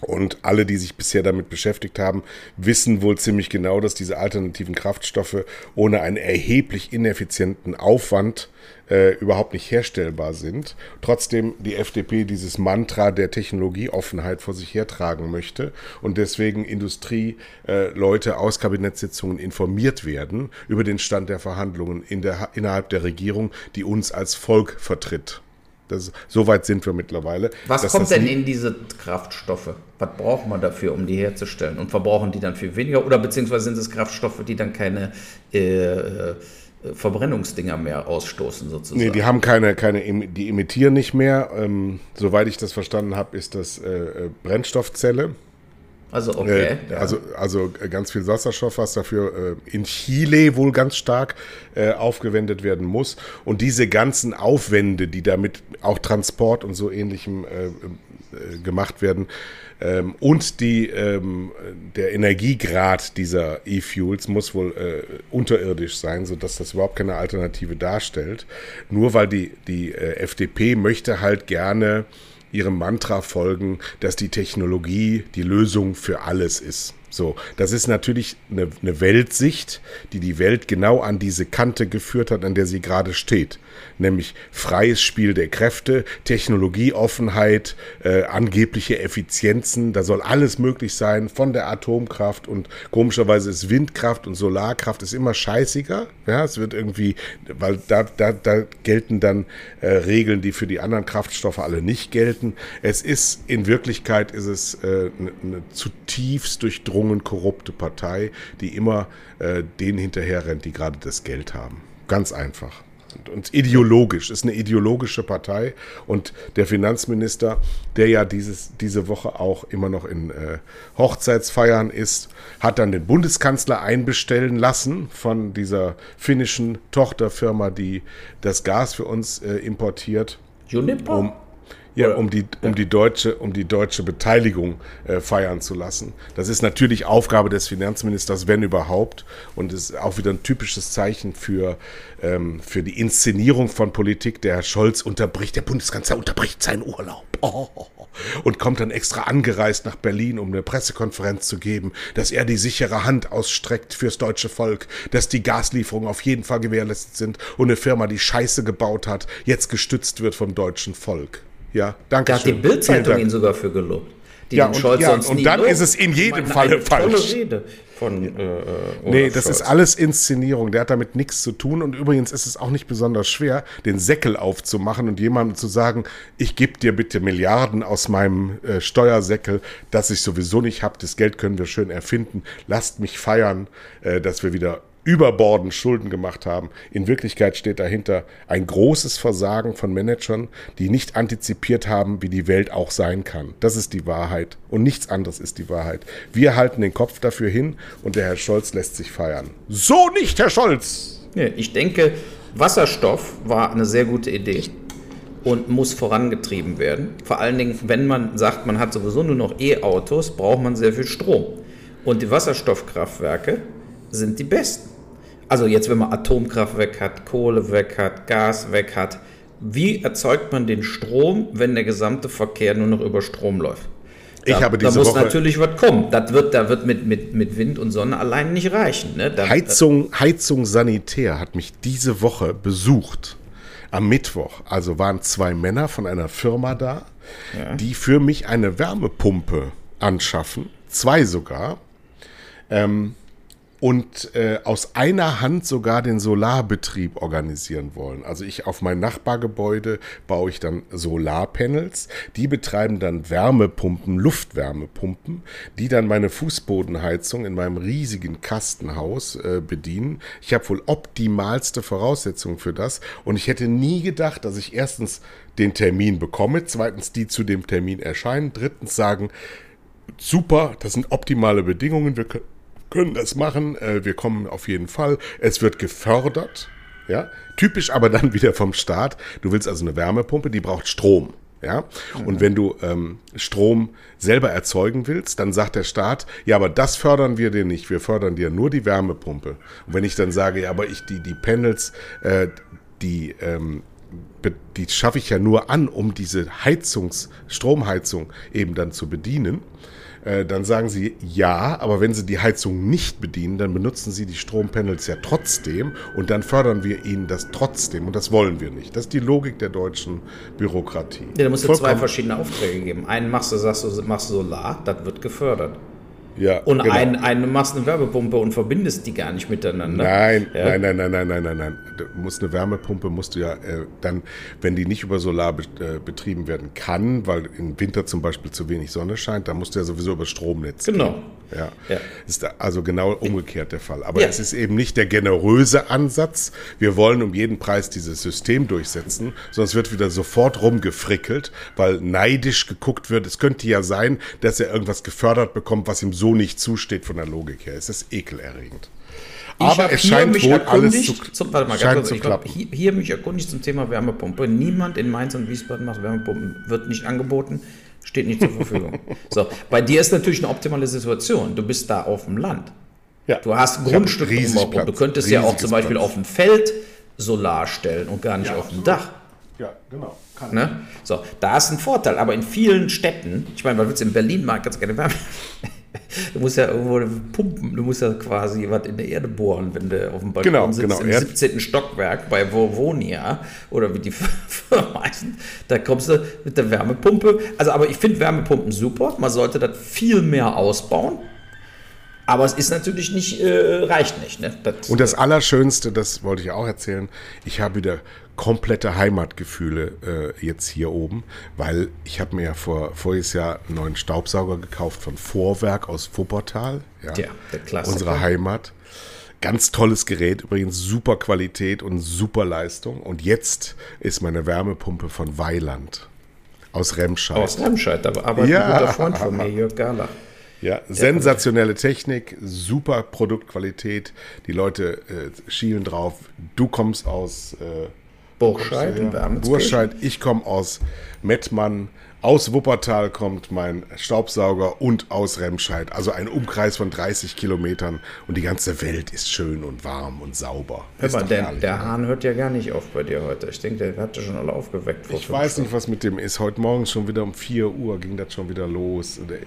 Und alle, die sich bisher damit beschäftigt haben, wissen wohl ziemlich genau, dass diese alternativen Kraftstoffe ohne einen erheblich ineffizienten Aufwand äh, überhaupt nicht herstellbar sind. Trotzdem die FDP dieses Mantra der Technologieoffenheit vor sich hertragen möchte und deswegen Industrieleute äh, aus Kabinettssitzungen informiert werden über den Stand der Verhandlungen in der, innerhalb der Regierung, die uns als Volk vertritt. Das, so weit sind wir mittlerweile. Was kommt denn in diese Kraftstoffe? Was braucht man dafür, um die herzustellen? Und verbrauchen die dann viel weniger? Oder beziehungsweise sind es Kraftstoffe, die dann keine äh, äh, Verbrennungsdinger mehr ausstoßen, sozusagen? Nee, die haben keine, keine, die emittieren nicht mehr. Ähm, soweit ich das verstanden habe, ist das äh, äh, Brennstoffzelle. Also, okay. Äh, ja. Also, also äh, ganz viel Wasserstoff, was dafür äh, in Chile wohl ganz stark äh, aufgewendet werden muss. Und diese ganzen Aufwände, die damit auch Transport und so ähnlichem äh, äh, gemacht werden, ähm, und die, ähm, der Energiegrad dieser E-Fuels muss wohl äh, unterirdisch sein, sodass das überhaupt keine Alternative darstellt. Nur weil die, die äh, FDP möchte halt gerne ihrem Mantra folgen, dass die Technologie die Lösung für alles ist. So, das ist natürlich eine, eine Weltsicht, die die Welt genau an diese Kante geführt hat, an der sie gerade steht. Nämlich freies Spiel der Kräfte, Technologieoffenheit, äh, angebliche Effizienzen, da soll alles möglich sein, von der Atomkraft und komischerweise ist Windkraft und Solarkraft ist immer scheißiger. Ja, es wird irgendwie, weil da, da, da gelten dann äh, Regeln, die für die anderen Kraftstoffe alle nicht gelten. Es ist, in Wirklichkeit ist es äh, eine, eine zutiefst durchdrungen korrupte Partei, die immer äh, denen hinterher rennt, die gerade das Geld haben. Ganz einfach. Und, und ideologisch, ist eine ideologische Partei. Und der Finanzminister, der ja dieses, diese Woche auch immer noch in äh, Hochzeitsfeiern ist, hat dann den Bundeskanzler einbestellen lassen von dieser finnischen Tochterfirma, die das Gas für uns äh, importiert. Juniper? Um, ja, um die, um die deutsche, um die deutsche Beteiligung äh, feiern zu lassen. Das ist natürlich Aufgabe des Finanzministers, wenn überhaupt. Und es ist auch wieder ein typisches Zeichen für, ähm, für die Inszenierung von Politik. Der Herr Scholz unterbricht, der Bundeskanzler unterbricht seinen Urlaub. Oh, *laughs* und kommt dann extra angereist nach Berlin, um eine Pressekonferenz zu geben, dass er die sichere Hand ausstreckt fürs deutsche Volk, dass die Gaslieferungen auf jeden Fall gewährleistet sind und eine Firma, die Scheiße gebaut hat, jetzt gestützt wird vom deutschen Volk. Ja, danke Da hat die schön. Bildzeitung ihn sogar für gelobt. Die Ja, den und- Scholz ja, sonst und nie dann lobt. ist es in jedem Falle falsch. Rede von äh, Nee, das ist Scholz. alles Inszenierung. Der hat damit nichts zu tun. Und übrigens ist es auch nicht besonders schwer, den Säckel aufzumachen und jemandem zu sagen, ich gebe dir bitte Milliarden aus meinem äh, Steuersäckel, das ich sowieso nicht habe. Das Geld können wir schön erfinden. Lasst mich feiern, äh, dass wir wieder überbordend Schulden gemacht haben. In Wirklichkeit steht dahinter ein großes Versagen von Managern, die nicht antizipiert haben, wie die Welt auch sein kann. Das ist die Wahrheit. Und nichts anderes ist die Wahrheit. Wir halten den Kopf dafür hin und der Herr Scholz lässt sich feiern. So nicht, Herr Scholz! Ich denke, Wasserstoff war eine sehr gute Idee und muss vorangetrieben werden. Vor allen Dingen, wenn man sagt, man hat sowieso nur noch E-Autos, braucht man sehr viel Strom. Und die Wasserstoffkraftwerke sind die besten. Also jetzt, wenn man Atomkraft weg hat, Kohle weg hat, Gas weg hat, wie erzeugt man den Strom, wenn der gesamte Verkehr nur noch über Strom läuft? Ich da, habe da diese muss Woche- natürlich was kommen. Das wird, da wird mit, mit, mit Wind und Sonne allein nicht reichen. Ne? Da, Heizung, Heizung Sanitär hat mich diese Woche besucht. Am Mittwoch. Also waren zwei Männer von einer Firma da, die für mich eine Wärmepumpe anschaffen. Zwei sogar. Ähm, und äh, aus einer Hand sogar den Solarbetrieb organisieren wollen. Also ich auf mein Nachbargebäude baue ich dann Solarpanels, die betreiben dann Wärmepumpen, Luftwärmepumpen, die dann meine Fußbodenheizung in meinem riesigen Kastenhaus äh, bedienen. Ich habe wohl optimalste Voraussetzungen für das und ich hätte nie gedacht, dass ich erstens den Termin bekomme, zweitens die zu dem Termin erscheinen, drittens sagen, super, das sind optimale Bedingungen, wir kö- können das machen, äh, wir kommen auf jeden Fall, es wird gefördert, ja, typisch aber dann *laughs* wieder vom Staat, du willst also eine Wärmepumpe, die braucht Strom, ja, und wenn du ähm, Strom selber erzeugen willst, dann sagt der Staat, ja, aber das fördern wir dir nicht, wir fördern dir nur die Wärmepumpe. Und wenn ich dann sage, ja, aber ich die, die Panels, äh, die ähm, die schaffe ich ja nur an, um diese Heizungs-, Stromheizung eben dann zu bedienen. Äh, Dann sagen sie ja, aber wenn sie die Heizung nicht bedienen, dann benutzen sie die Strompanels ja trotzdem und dann fördern wir ihnen das trotzdem und das wollen wir nicht. Das ist die Logik der deutschen Bürokratie. Ja, da musst du zwei verschiedene Aufträge geben. Einen machst du, sagst du, machst Solar, das wird gefördert. Ja, Und genau. einen, einen machst eine Wärmepumpe und verbindest die gar nicht miteinander. Nein, Ja. nein, nein, nein, nein, nein, nein, nein. Du musst eine Wärmepumpe musst du ja äh, dann, wenn die nicht über Solar be äh, betrieben werden kann, weil im Winter zum Beispiel zu wenig Sonne scheint, dann musst du ja sowieso über Stromnetz. Genau. gehen. Ja. Ja. Ist also genau umgekehrt der Fall. Aber Ja. es ist eben nicht der generöse Ansatz. Wir wollen um jeden Preis dieses System durchsetzen, sondern es wird wieder sofort rumgefrickelt, weil neidisch geguckt wird. Es könnte ja sein, dass er irgendwas gefördert bekommt, was ihm so nicht zusteht von der Logik her. Es ist ekelerregend. Ich Aber es scheint mich wohl alles zu, zum, warte mal, ganz scheint kurz, zu ich glaub, hier, hier mich erkundigt zum Thema Wärmepumpe. Niemand in Mainz und Wiesbaden macht Wärmepumpen, wird nicht angeboten, steht nicht zur Verfügung. *laughs* so, bei dir ist natürlich eine optimale Situation. Du bist da auf dem Land. Ja. Du hast Grundstück drumherum. Du könntest ja auch zum Beispiel Platz. auf dem Feld Solar stellen und gar nicht auf dem Dach. Ja, genau. Kann Ne? So, da ist ein Vorteil, aber in vielen Städten, ich meine, was willst du in Berlin machen, ganz gerne Wärme. *laughs* Du musst ja irgendwo pumpen, du musst ja quasi was in der Erde bohren, wenn du auf dem Balkon Genau, sitzt, genau, im Erd- 17. Stockwerk bei Vovonia oder wie die *laughs* Firma heißen, da kommst du mit der Wärmepumpe. Also, aber ich finde Wärmepumpen super, man sollte das viel mehr ausbauen. Aber es ist natürlich nicht, äh, reicht nicht. Ne? Das, Und das Allerschönste, das wollte ich auch erzählen, ich habe wieder komplette Heimatgefühle äh, jetzt hier oben, weil ich habe mir ja vor voriges Jahr einen neuen Staubsauger gekauft von Vorwerk aus Wuppertal. Ja, Ja, der Klassiker. Unsere Heimat. Ganz tolles Gerät, übrigens super Qualität und super Leistung. Und jetzt ist meine Wärmepumpe von Weiland aus Remscheid. aus Remscheid, da arbeitet Ja. ein guter Freund von mir, Jörg Gala. Ja, sensationelle Technik, super Produktqualität. Die Leute äh, schielen drauf. Du kommst aus äh, Burscheid in Wermelskirchen. Burscheid, ich komme aus Mettmann, Aus Wuppertal kommt mein Staubsauger und aus Remscheid. Also ein Umkreis von 30 Kilometern und die ganze Welt ist schön und warm und sauber. Hör mal, der, der Hahn hört ja gar nicht auf bei dir heute. Ich denke, der hat ja schon alle aufgeweckt. ich weiß Stunden. nicht, was mit dem ist. Heute Morgen schon wieder um 4 Uhr ging das schon wieder los. Der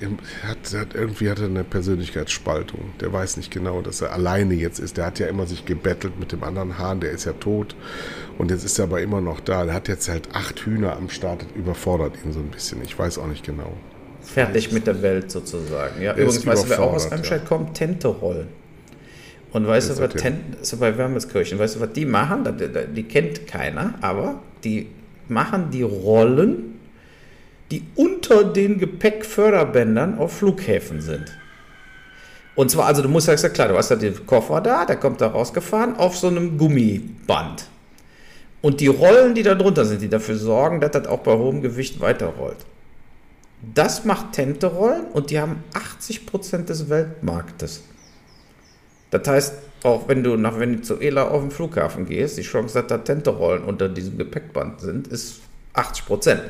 hat, hat, irgendwie hat er eine Persönlichkeitsspaltung. Der weiß nicht genau, dass er alleine jetzt ist. Der hat ja immer sich gebettelt mit dem anderen Hahn. Der ist ja tot. Und jetzt ist er aber immer noch da. Der hat jetzt halt acht Hühner am Start. Das überfordert ihn so ein bisschen. Ich weiß auch nicht genau. Fertig mit der Welt sozusagen. Ja, übrigens, weißt du, wer auch aus Remscheid ja. kommt? Tenterollen. Und weißt du, was Ten, so bei Wermelskirchen, weißt du, was die machen? Die, die kennt keiner, aber die machen die Rollen, die unter den Gepäckförderbändern auf Flughäfen sind. Und zwar, also du musst ja klar, du hast ja den Koffer da, der kommt da rausgefahren auf so einem Gummiband. Und die Rollen, die da drunter sind, die dafür sorgen, dass das auch bei hohem Gewicht weiterrollt. Das macht Tente-Rollen und die haben 80% des Weltmarktes. Das heißt, auch wenn du nach Venezuela auf den Flughafen gehst, die Chance, dass da Tente-Rollen unter diesem Gepäckband sind, ist 80 Prozent.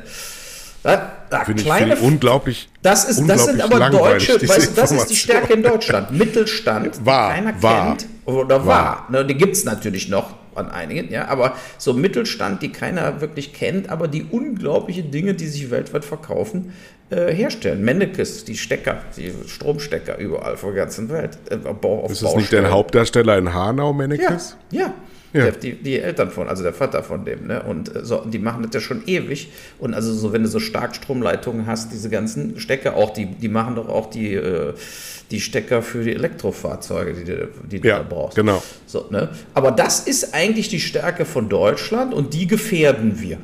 Da, da finde kleine, ich, unglaublich. Das, ist, das sind aber deutsche, weißt du, das ist die Stärke in Deutschland. Mittelstand, war, keiner war, kennt oder war. war. Ne, die gibt es natürlich noch an einigen, ja, aber so Mittelstand, die keiner wirklich kennt, aber die unglaubliche Dinge, die sich weltweit verkaufen, äh, herstellen. Mennekes, die Stecker, die Stromstecker überall vor der ganzen Welt. Äh, ist das nicht der Hauptdarsteller in Hanau, Mennekes? Ja, ja. Ja. Der, die, die, Eltern von, also der Vater von dem, ne? Und äh, so, die machen das ja schon ewig. Und also so, wenn du so Starkstromleitungen hast, diese ganzen Stecker, auch die, die machen doch auch die, äh, die Stecker für die Elektrofahrzeuge, die, du, die du ja, da brauchst. Genau. So, ne? Aber das ist eigentlich die Stärke von Deutschland und die gefährden wir.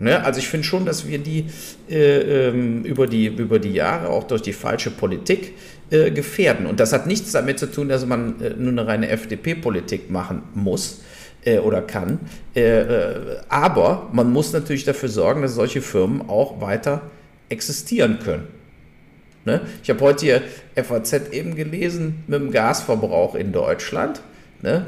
Ne? Also ich finde schon, dass wir die, äh, ähm, über die über die Jahre auch durch die falsche Politik äh, gefährden. Und das hat nichts damit zu tun, dass man äh, nur eine reine FDP-Politik machen muss äh, oder kann. Äh, äh, aber man muss natürlich dafür sorgen, dass solche Firmen auch weiter existieren können. Ne? Ich habe heute hier FAZ eben gelesen mit dem Gasverbrauch in Deutschland. Ne?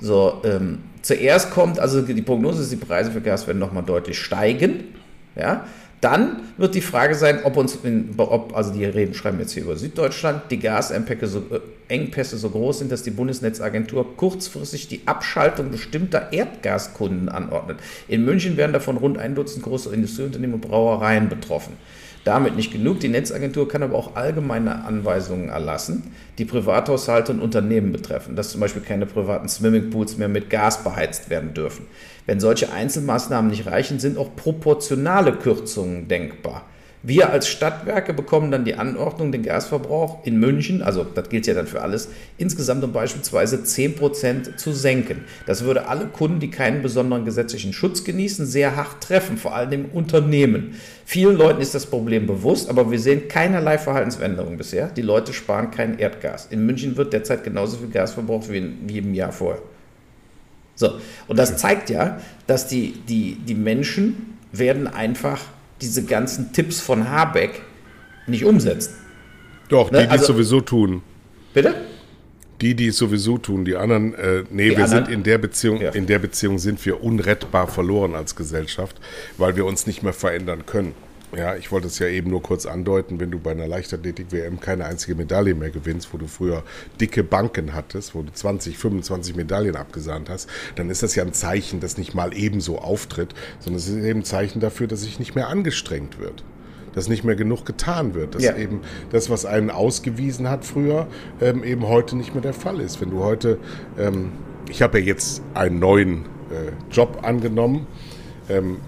so, ähm, zuerst kommt, also die Prognose ist, die Preise für Gas werden nochmal deutlich steigen. Ja? Dann wird die Frage sein, ob uns, in, ob, also die reden, schreiben jetzt hier über Süddeutschland, die Gasengpässe so, äh, so groß sind, dass die Bundesnetzagentur kurzfristig die Abschaltung bestimmter Erdgaskunden anordnet. In München werden davon rund ein Dutzend große Industrieunternehmen und Brauereien betroffen. Damit nicht genug. Die Netzagentur kann aber auch allgemeine Anweisungen erlassen, die Privathaushalte und Unternehmen betreffen, dass zum Beispiel keine privaten Swimmingpools mehr mit Gas beheizt werden dürfen. Wenn solche Einzelmaßnahmen nicht reichen, sind auch proportionale Kürzungen denkbar. Wir als Stadtwerke bekommen dann die Anordnung, den Gasverbrauch in München, also das gilt ja dann für alles, insgesamt um beispielsweise 10% zu senken. Das würde alle Kunden, die keinen besonderen gesetzlichen Schutz genießen, sehr hart treffen, vor allem Unternehmen. Vielen Leuten ist das Problem bewusst, aber wir sehen keinerlei Verhaltensänderung bisher. Die Leute sparen kein Erdgas. In München wird derzeit genauso viel Gas verbraucht wie, in, wie im Jahr vorher. So, und das zeigt ja, dass die, die, die Menschen werden einfach diese ganzen Tipps von Habeck nicht umsetzen. Doch, die, ne? also, die es sowieso tun. Bitte? Die, die es sowieso tun, die anderen, äh, nee, die wir anderen? sind in der Beziehung, ja. in der Beziehung sind wir unrettbar verloren als Gesellschaft, weil wir uns nicht mehr verändern können. Ja, ich wollte es ja eben nur kurz andeuten, wenn du bei einer Leichtathletik-WM keine einzige Medaille mehr gewinnst, wo du früher dicke Banken hattest, wo du 20, 25 Medaillen abgesahnt hast, dann ist das ja ein Zeichen, das nicht mal ebenso auftritt, sondern es ist eben ein Zeichen dafür, dass sich nicht mehr angestrengt wird. Dass nicht mehr genug getan wird. Dass ja. eben das, was einen ausgewiesen hat früher, ähm, eben heute nicht mehr der Fall ist. Wenn du heute, ähm, ich habe ja jetzt einen neuen äh, Job angenommen, ähm,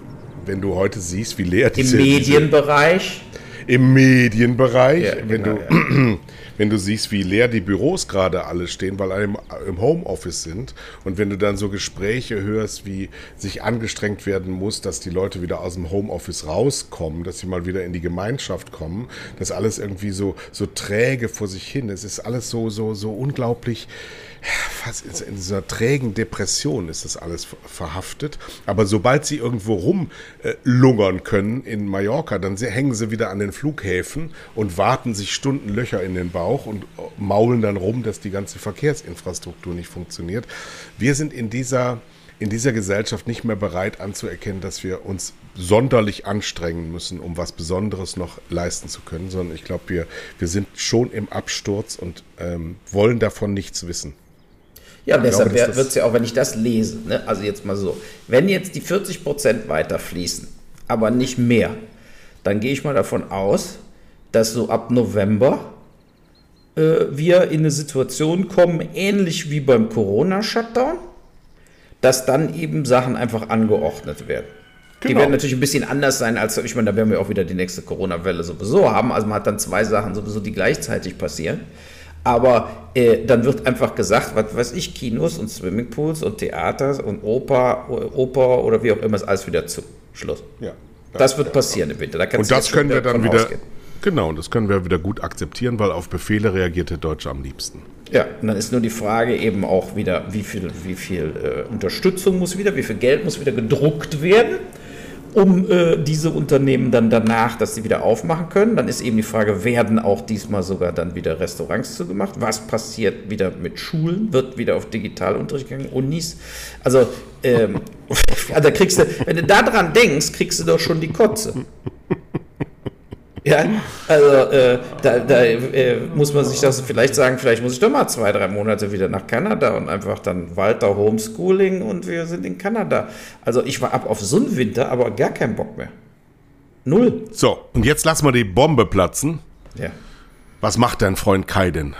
wenn du heute siehst, wie leer diese... Im Medienbereich? Diese, Im Medienbereich, ja, wenn, genau, du, ja. *clears throat* wenn du siehst, wie leer die Büros gerade alle stehen, weil alle im, im Homeoffice sind und wenn du dann so Gespräche hörst, wie sich angestrengt werden muss, dass die Leute wieder aus dem Homeoffice rauskommen, dass sie mal wieder in die Gemeinschaft kommen, dass alles irgendwie so, so träge vor sich hin, es ist alles so, so, so unglaublich fast in dieser trägen Depression ist das alles verhaftet. Aber sobald sie irgendwo rumlungern können in Mallorca, dann hängen sie wieder an den Flughäfen und warten sich Stunden Löcher in den Bauch und maulen dann rum, dass die ganze Verkehrsinfrastruktur nicht funktioniert. Wir sind in dieser in dieser Gesellschaft nicht mehr bereit anzuerkennen, dass wir uns sonderlich anstrengen müssen, um was Besonderes noch leisten zu können, sondern ich glaube, wir, wir sind schon im Absturz und ähm, wollen davon nichts wissen. Ja, und deshalb wird es ja auch, wenn ich das lese, ne, also jetzt mal so, wenn jetzt die 40 Prozent weiter fließen, aber nicht mehr, dann gehe ich mal davon aus, dass so ab November äh, wir in eine Situation kommen, ähnlich wie beim Corona-Shutdown, dass dann eben Sachen einfach angeordnet werden. Genau. Die werden natürlich ein bisschen anders sein, als ich meine, da werden wir auch wieder die nächste Corona-Welle sowieso haben. Also man hat dann zwei Sachen sowieso, die gleichzeitig passieren. Aber äh, dann wird einfach gesagt, was weiß ich, Kinos und Swimmingpools und Theater und Oper, Oper oder wie auch immer ist alles wieder zu. Schluss. Ja. Das wird passieren im Winter. Da und das können wir dann wieder. Ausgehen. Genau, und das können wir wieder gut akzeptieren, weil auf Befehle reagiert der Deutsche am liebsten. Ja, und dann ist nur die Frage eben auch wieder, wie viel, wie viel äh, Unterstützung muss wieder, wie viel Geld muss wieder gedruckt werden, um äh, diese Unternehmen dann danach, dass sie wieder aufmachen können. Dann ist eben die Frage, werden auch diesmal sogar dann wieder Restaurants zugemacht? Was passiert wieder mit Schulen? Wird wieder auf Digitalunterricht gegangen? Unis? Also, ähm, *laughs* da kriegst du, wenn du daran denkst, kriegst du doch schon die Kotze. Ja, also äh, da, da äh, muss man sich das vielleicht sagen, vielleicht muss ich doch mal zwei, drei Monate wieder nach Kanada und einfach dann Walter Homeschooling und wir sind in Kanada. Also ich war ab auf so einen Winter, aber gar keinen Bock mehr. Null. So, und jetzt lassen wir die Bombe platzen. Ja. Was macht dein Freund Kai denn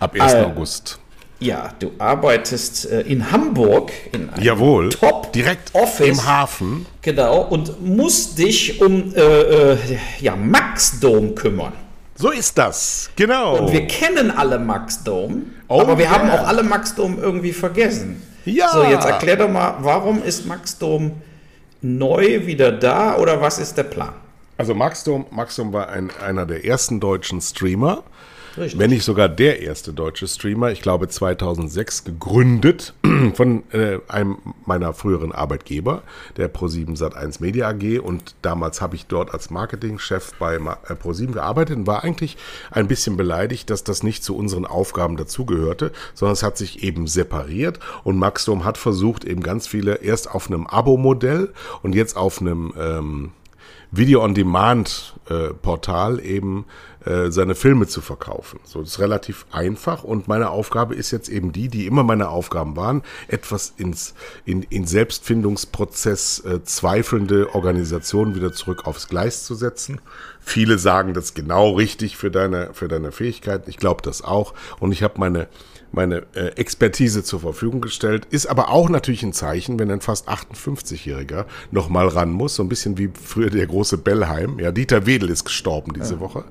ab 1. Äh, August? Ja, du arbeitest äh, in Hamburg in einem Jawohl, Top direkt Office im Hafen. Genau und musst dich um äh, äh, ja, Max Dome kümmern. So ist das, genau. Und wir kennen alle Max Dome, oh, aber wir yeah. haben auch alle Max Dome irgendwie vergessen. Ja. So, jetzt erklär doch mal, warum ist Max Dome neu wieder da oder was ist der Plan? Also Max Dome, Max Dome war ein, einer der ersten deutschen Streamer Richtig. wenn nicht sogar der erste deutsche Streamer, ich glaube 2006 gegründet *clears throat* von äh, einem meiner früheren Arbeitgeber, der Pro7 Sat1 Media AG und damals habe ich dort als Marketingchef bei äh, Pro7 gearbeitet und war eigentlich ein bisschen beleidigt, dass das nicht zu unseren Aufgaben dazugehörte, sondern es hat sich eben separiert und Maxdom hat versucht eben ganz viele erst auf einem Abo-Modell und jetzt auf einem ähm, Video-on-Demand-Portal äh, eben äh, seine Filme zu verkaufen. So, das ist relativ einfach und meine Aufgabe ist jetzt eben die, die immer meine Aufgaben waren, etwas ins in, in Selbstfindungsprozess äh, zweifelnde Organisationen wieder zurück aufs Gleis zu setzen. Viele sagen das genau richtig für deine für deine Fähigkeiten. Ich glaube das auch und ich habe meine meine äh, Expertise zur Verfügung gestellt. Ist aber auch natürlich ein Zeichen, wenn ein fast 58-Jähriger noch mal ran muss. So ein bisschen wie früher der große Bellheim. Ja, Dieter Wedel ist gestorben diese ja. Woche.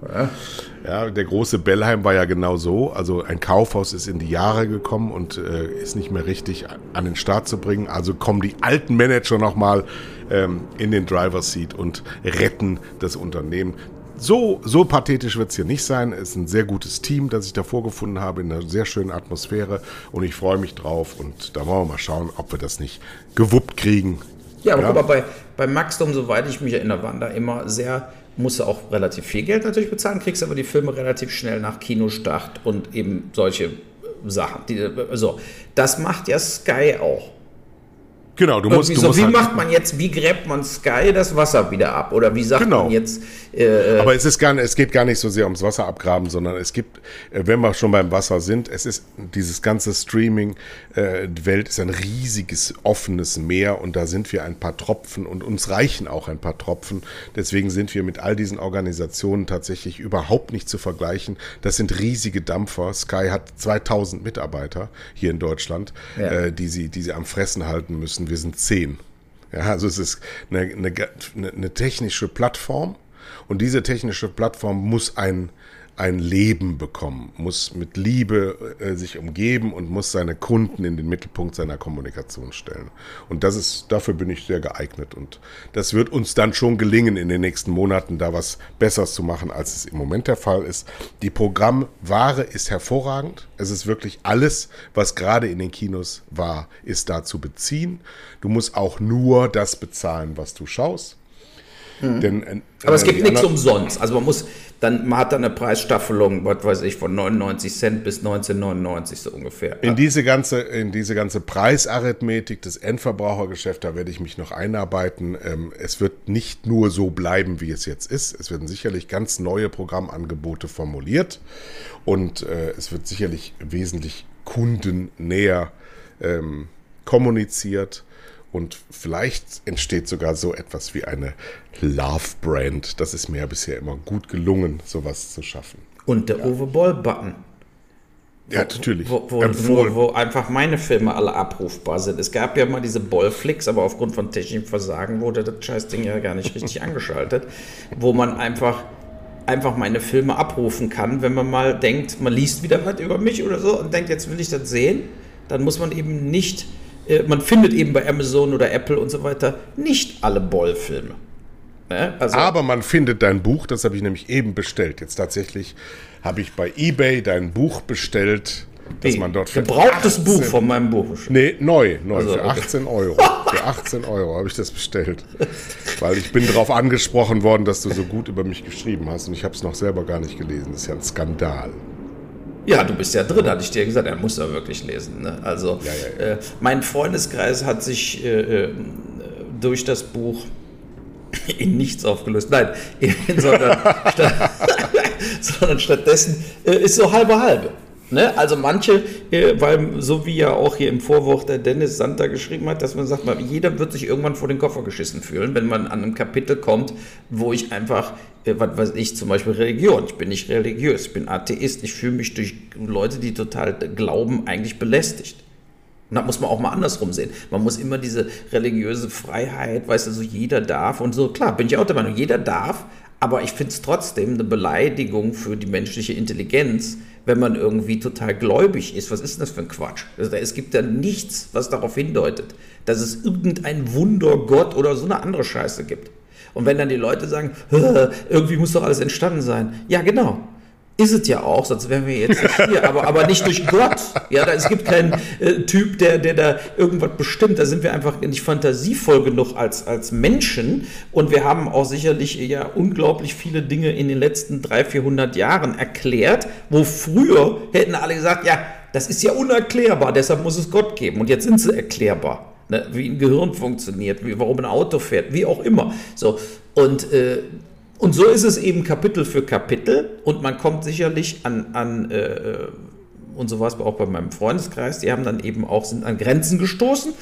Ja. der große Bellheim war ja genau so. Also ein Kaufhaus ist in die Jahre gekommen und äh, ist nicht mehr richtig an den Start zu bringen. Also kommen die alten Manager noch mal ähm, in den Driver Seat und retten das Unternehmen so, so pathetisch wird es hier nicht sein. Es ist ein sehr gutes Team, das ich da vorgefunden habe, in einer sehr schönen Atmosphäre. Und ich freue mich drauf. Und da wollen wir mal schauen, ob wir das nicht gewuppt kriegen. Ja, aber ja. guck mal, bei, bei Maxdom, soweit ich mich erinnere, waren da immer sehr, musste auch relativ viel Geld natürlich bezahlen, kriegst aber die Filme relativ schnell nach Kinostart und eben solche Sachen. Die, so, das macht ja Sky auch. Genau, du musst. Du so, musst wie halt macht man jetzt, wie gräbt man Sky das Wasser wieder ab? Oder wie sagt genau. man jetzt. Äh, Aber es ist gar es geht gar nicht so sehr ums Wasserabgraben, sondern es gibt, äh, wenn wir schon beim Wasser sind, es ist dieses ganze Streaming, äh, die Welt ist ein riesiges, offenes Meer und da sind wir ein paar Tropfen und uns reichen auch ein paar Tropfen. Deswegen sind wir mit all diesen Organisationen tatsächlich überhaupt nicht zu vergleichen. Das sind riesige Dampfer. Sky hat 2000 Mitarbeiter hier in Deutschland, ja. äh, die sie, die sie am Fressen halten müssen wir sind zehn. Ja, also es ist eine, eine, eine technische Plattform und diese technische Plattform muss ein, ein Leben bekommen, muss mit Liebe äh, sich umgeben und muss seine Kunden in den Mittelpunkt seiner Kommunikation stellen. Und das ist, dafür bin ich sehr geeignet. Und das wird uns dann schon gelingen, in den nächsten Monaten da was Besseres zu machen, als es im Moment der Fall ist. Die Programmware ist hervorragend. Es ist wirklich alles, was gerade in den Kinos war, ist da zu beziehen. Du musst auch nur das bezahlen, was du schaust. Mhm. Denn, äh, Aber es gibt nichts umsonst. Also man muss dann, man hat dann eine Preisstaffelung, was weiß ich, von 99 Cent bis 1999 so ungefähr. In diese ganze, in diese ganze Preisarithmetik des Endverbrauchergeschäfts, da werde ich mich noch einarbeiten. Ähm, es wird nicht nur so bleiben, wie es jetzt ist. Es werden sicherlich ganz neue Programmangebote formuliert und äh, es wird sicherlich wesentlich kundennäher ähm, kommuniziert und vielleicht entsteht sogar so etwas wie eine Love-Brand. Das ist mir bisher immer gut gelungen, sowas zu schaffen. Und der ja. Overball-Button. Ja, natürlich. Wo, wo, wo, wo, einfach meine Filme alle abrufbar sind. Es gab ja mal diese Ballflix, aber aufgrund von technischem Versagen wurde das Scheißding ja gar nicht richtig *laughs* angeschaltet, wo man einfach, einfach meine Filme abrufen kann, wenn man mal denkt, man liest wieder was über mich oder so und denkt, jetzt will ich das sehen. Dann muss man eben nicht äh, man findet eben bei Amazon oder Apple und so weiter nicht alle Boll-Filme. Ne? Also Aber man findet dein Buch, das habe ich nämlich eben bestellt. Jetzt tatsächlich habe ich bei eBay dein Buch bestellt, dass Wie? man dort für Gebrauchtes 18, Buch von meinem Buch. Nee, neu, neu, also, für 18 okay. Euro. Für 18 Euro habe ich das bestellt. Weil ich bin darauf angesprochen worden, dass du so gut über mich geschrieben hast und ich habe es noch selber gar nicht gelesen. Das ist ja ein Skandal. Ja, du bist ja drin, hatte ich dir gesagt. Er muss da wirklich lesen. Ne? Also, ja, ja, ja. Äh, mein Freundeskreis hat sich äh, äh durch das Buch *laughs* in nichts aufgelöst. Nein, *laughs* sondern, statt, *laughs* sondern stattdessen äh, ist so halbe halbe. Ne? Also manche, äh, weil so wie ja auch hier im Vorwort der Dennis Santa geschrieben hat, dass man sagt, jeder wird sich irgendwann vor den Koffer geschissen fühlen, wenn man an einem Kapitel kommt, wo ich einfach, äh, was weiß ich, zum Beispiel Religion, ich bin nicht religiös, ich bin Atheist, ich fühle mich durch Leute, die total glauben, eigentlich belästigt. Und da muss man auch mal andersrum sehen. Man muss immer diese religiöse Freiheit, weißt du, so jeder darf und so. Klar, bin ich auch der Meinung, jeder darf, aber ich finde es trotzdem eine Beleidigung für die menschliche Intelligenz, wenn man irgendwie total gläubig ist. Was ist denn das für ein Quatsch? Also es gibt ja nichts, was darauf hindeutet, dass es irgendein Wundergott oder so eine andere Scheiße gibt. Und wenn dann die Leute sagen, *laughs* irgendwie muss doch alles entstanden sein. Ja, genau. Ist es ja auch, sonst wären wir jetzt nicht hier, aber, aber nicht durch Gott. Ja, da, es gibt keinen äh, Typ, der, der da irgendwas bestimmt. Da sind wir einfach nicht fantasievoll genug als, als Menschen. Und wir haben auch sicherlich ja unglaublich viele Dinge in den letzten 300, 400 Jahren erklärt, wo früher hätten alle gesagt, ja, das ist ja unerklärbar, deshalb muss es Gott geben. Und jetzt sind sie erklärbar. Ne? Wie ein Gehirn funktioniert, wie, warum ein Auto fährt, wie auch immer. So. Und äh, und so ist es eben Kapitel für Kapitel und man kommt sicherlich an, an äh, und so war es auch bei meinem Freundeskreis, die haben dann eben auch sind an Grenzen gestoßen,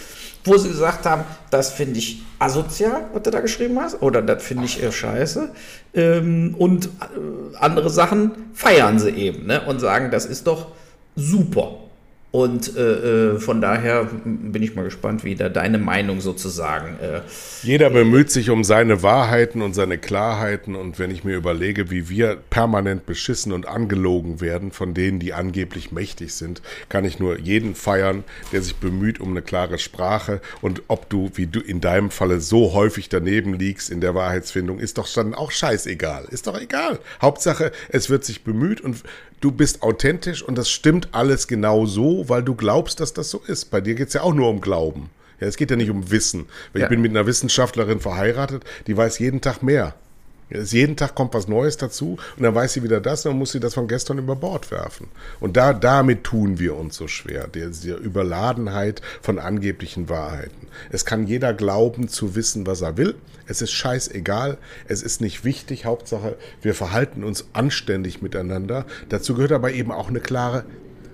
wo sie gesagt haben, das finde ich asozial, was du da geschrieben hast, oder das finde ich äh, scheiße. Ähm, und äh, andere Sachen feiern sie eben ne? und sagen, das ist doch super. Und äh, äh, von daher bin ich mal gespannt, wie da deine Meinung sozusagen. Äh, Jeder bemüht sich um seine Wahrheiten und seine Klarheiten. Und wenn ich mir überlege, wie wir permanent beschissen und angelogen werden von denen, die angeblich mächtig sind, kann ich nur jeden feiern, der sich bemüht um eine klare Sprache. Und ob du, wie du in deinem Falle so häufig daneben liegst in der Wahrheitsfindung, ist doch dann auch scheißegal. Ist doch egal. Hauptsache, es wird sich bemüht und du bist authentisch und das stimmt alles genau so, weil du glaubst, dass das so ist. Bei dir geht es ja auch nur um Glauben. Ja, es geht ja nicht um Wissen. Weil ja. Ich bin mit einer Wissenschaftlerin verheiratet, die weiß jeden Tag mehr. Jeden Tag kommt was Neues dazu und dann weiß sie wieder das und dann muss sie das von gestern über Bord werfen. Und da, damit tun wir uns so schwer, der, der Überladenheit von angeblichen Wahrheiten. Es kann jeder glauben zu wissen, was er will. Es ist scheißegal. Es ist nicht wichtig. Hauptsache, wir verhalten uns anständig miteinander. Dazu gehört aber eben auch eine klare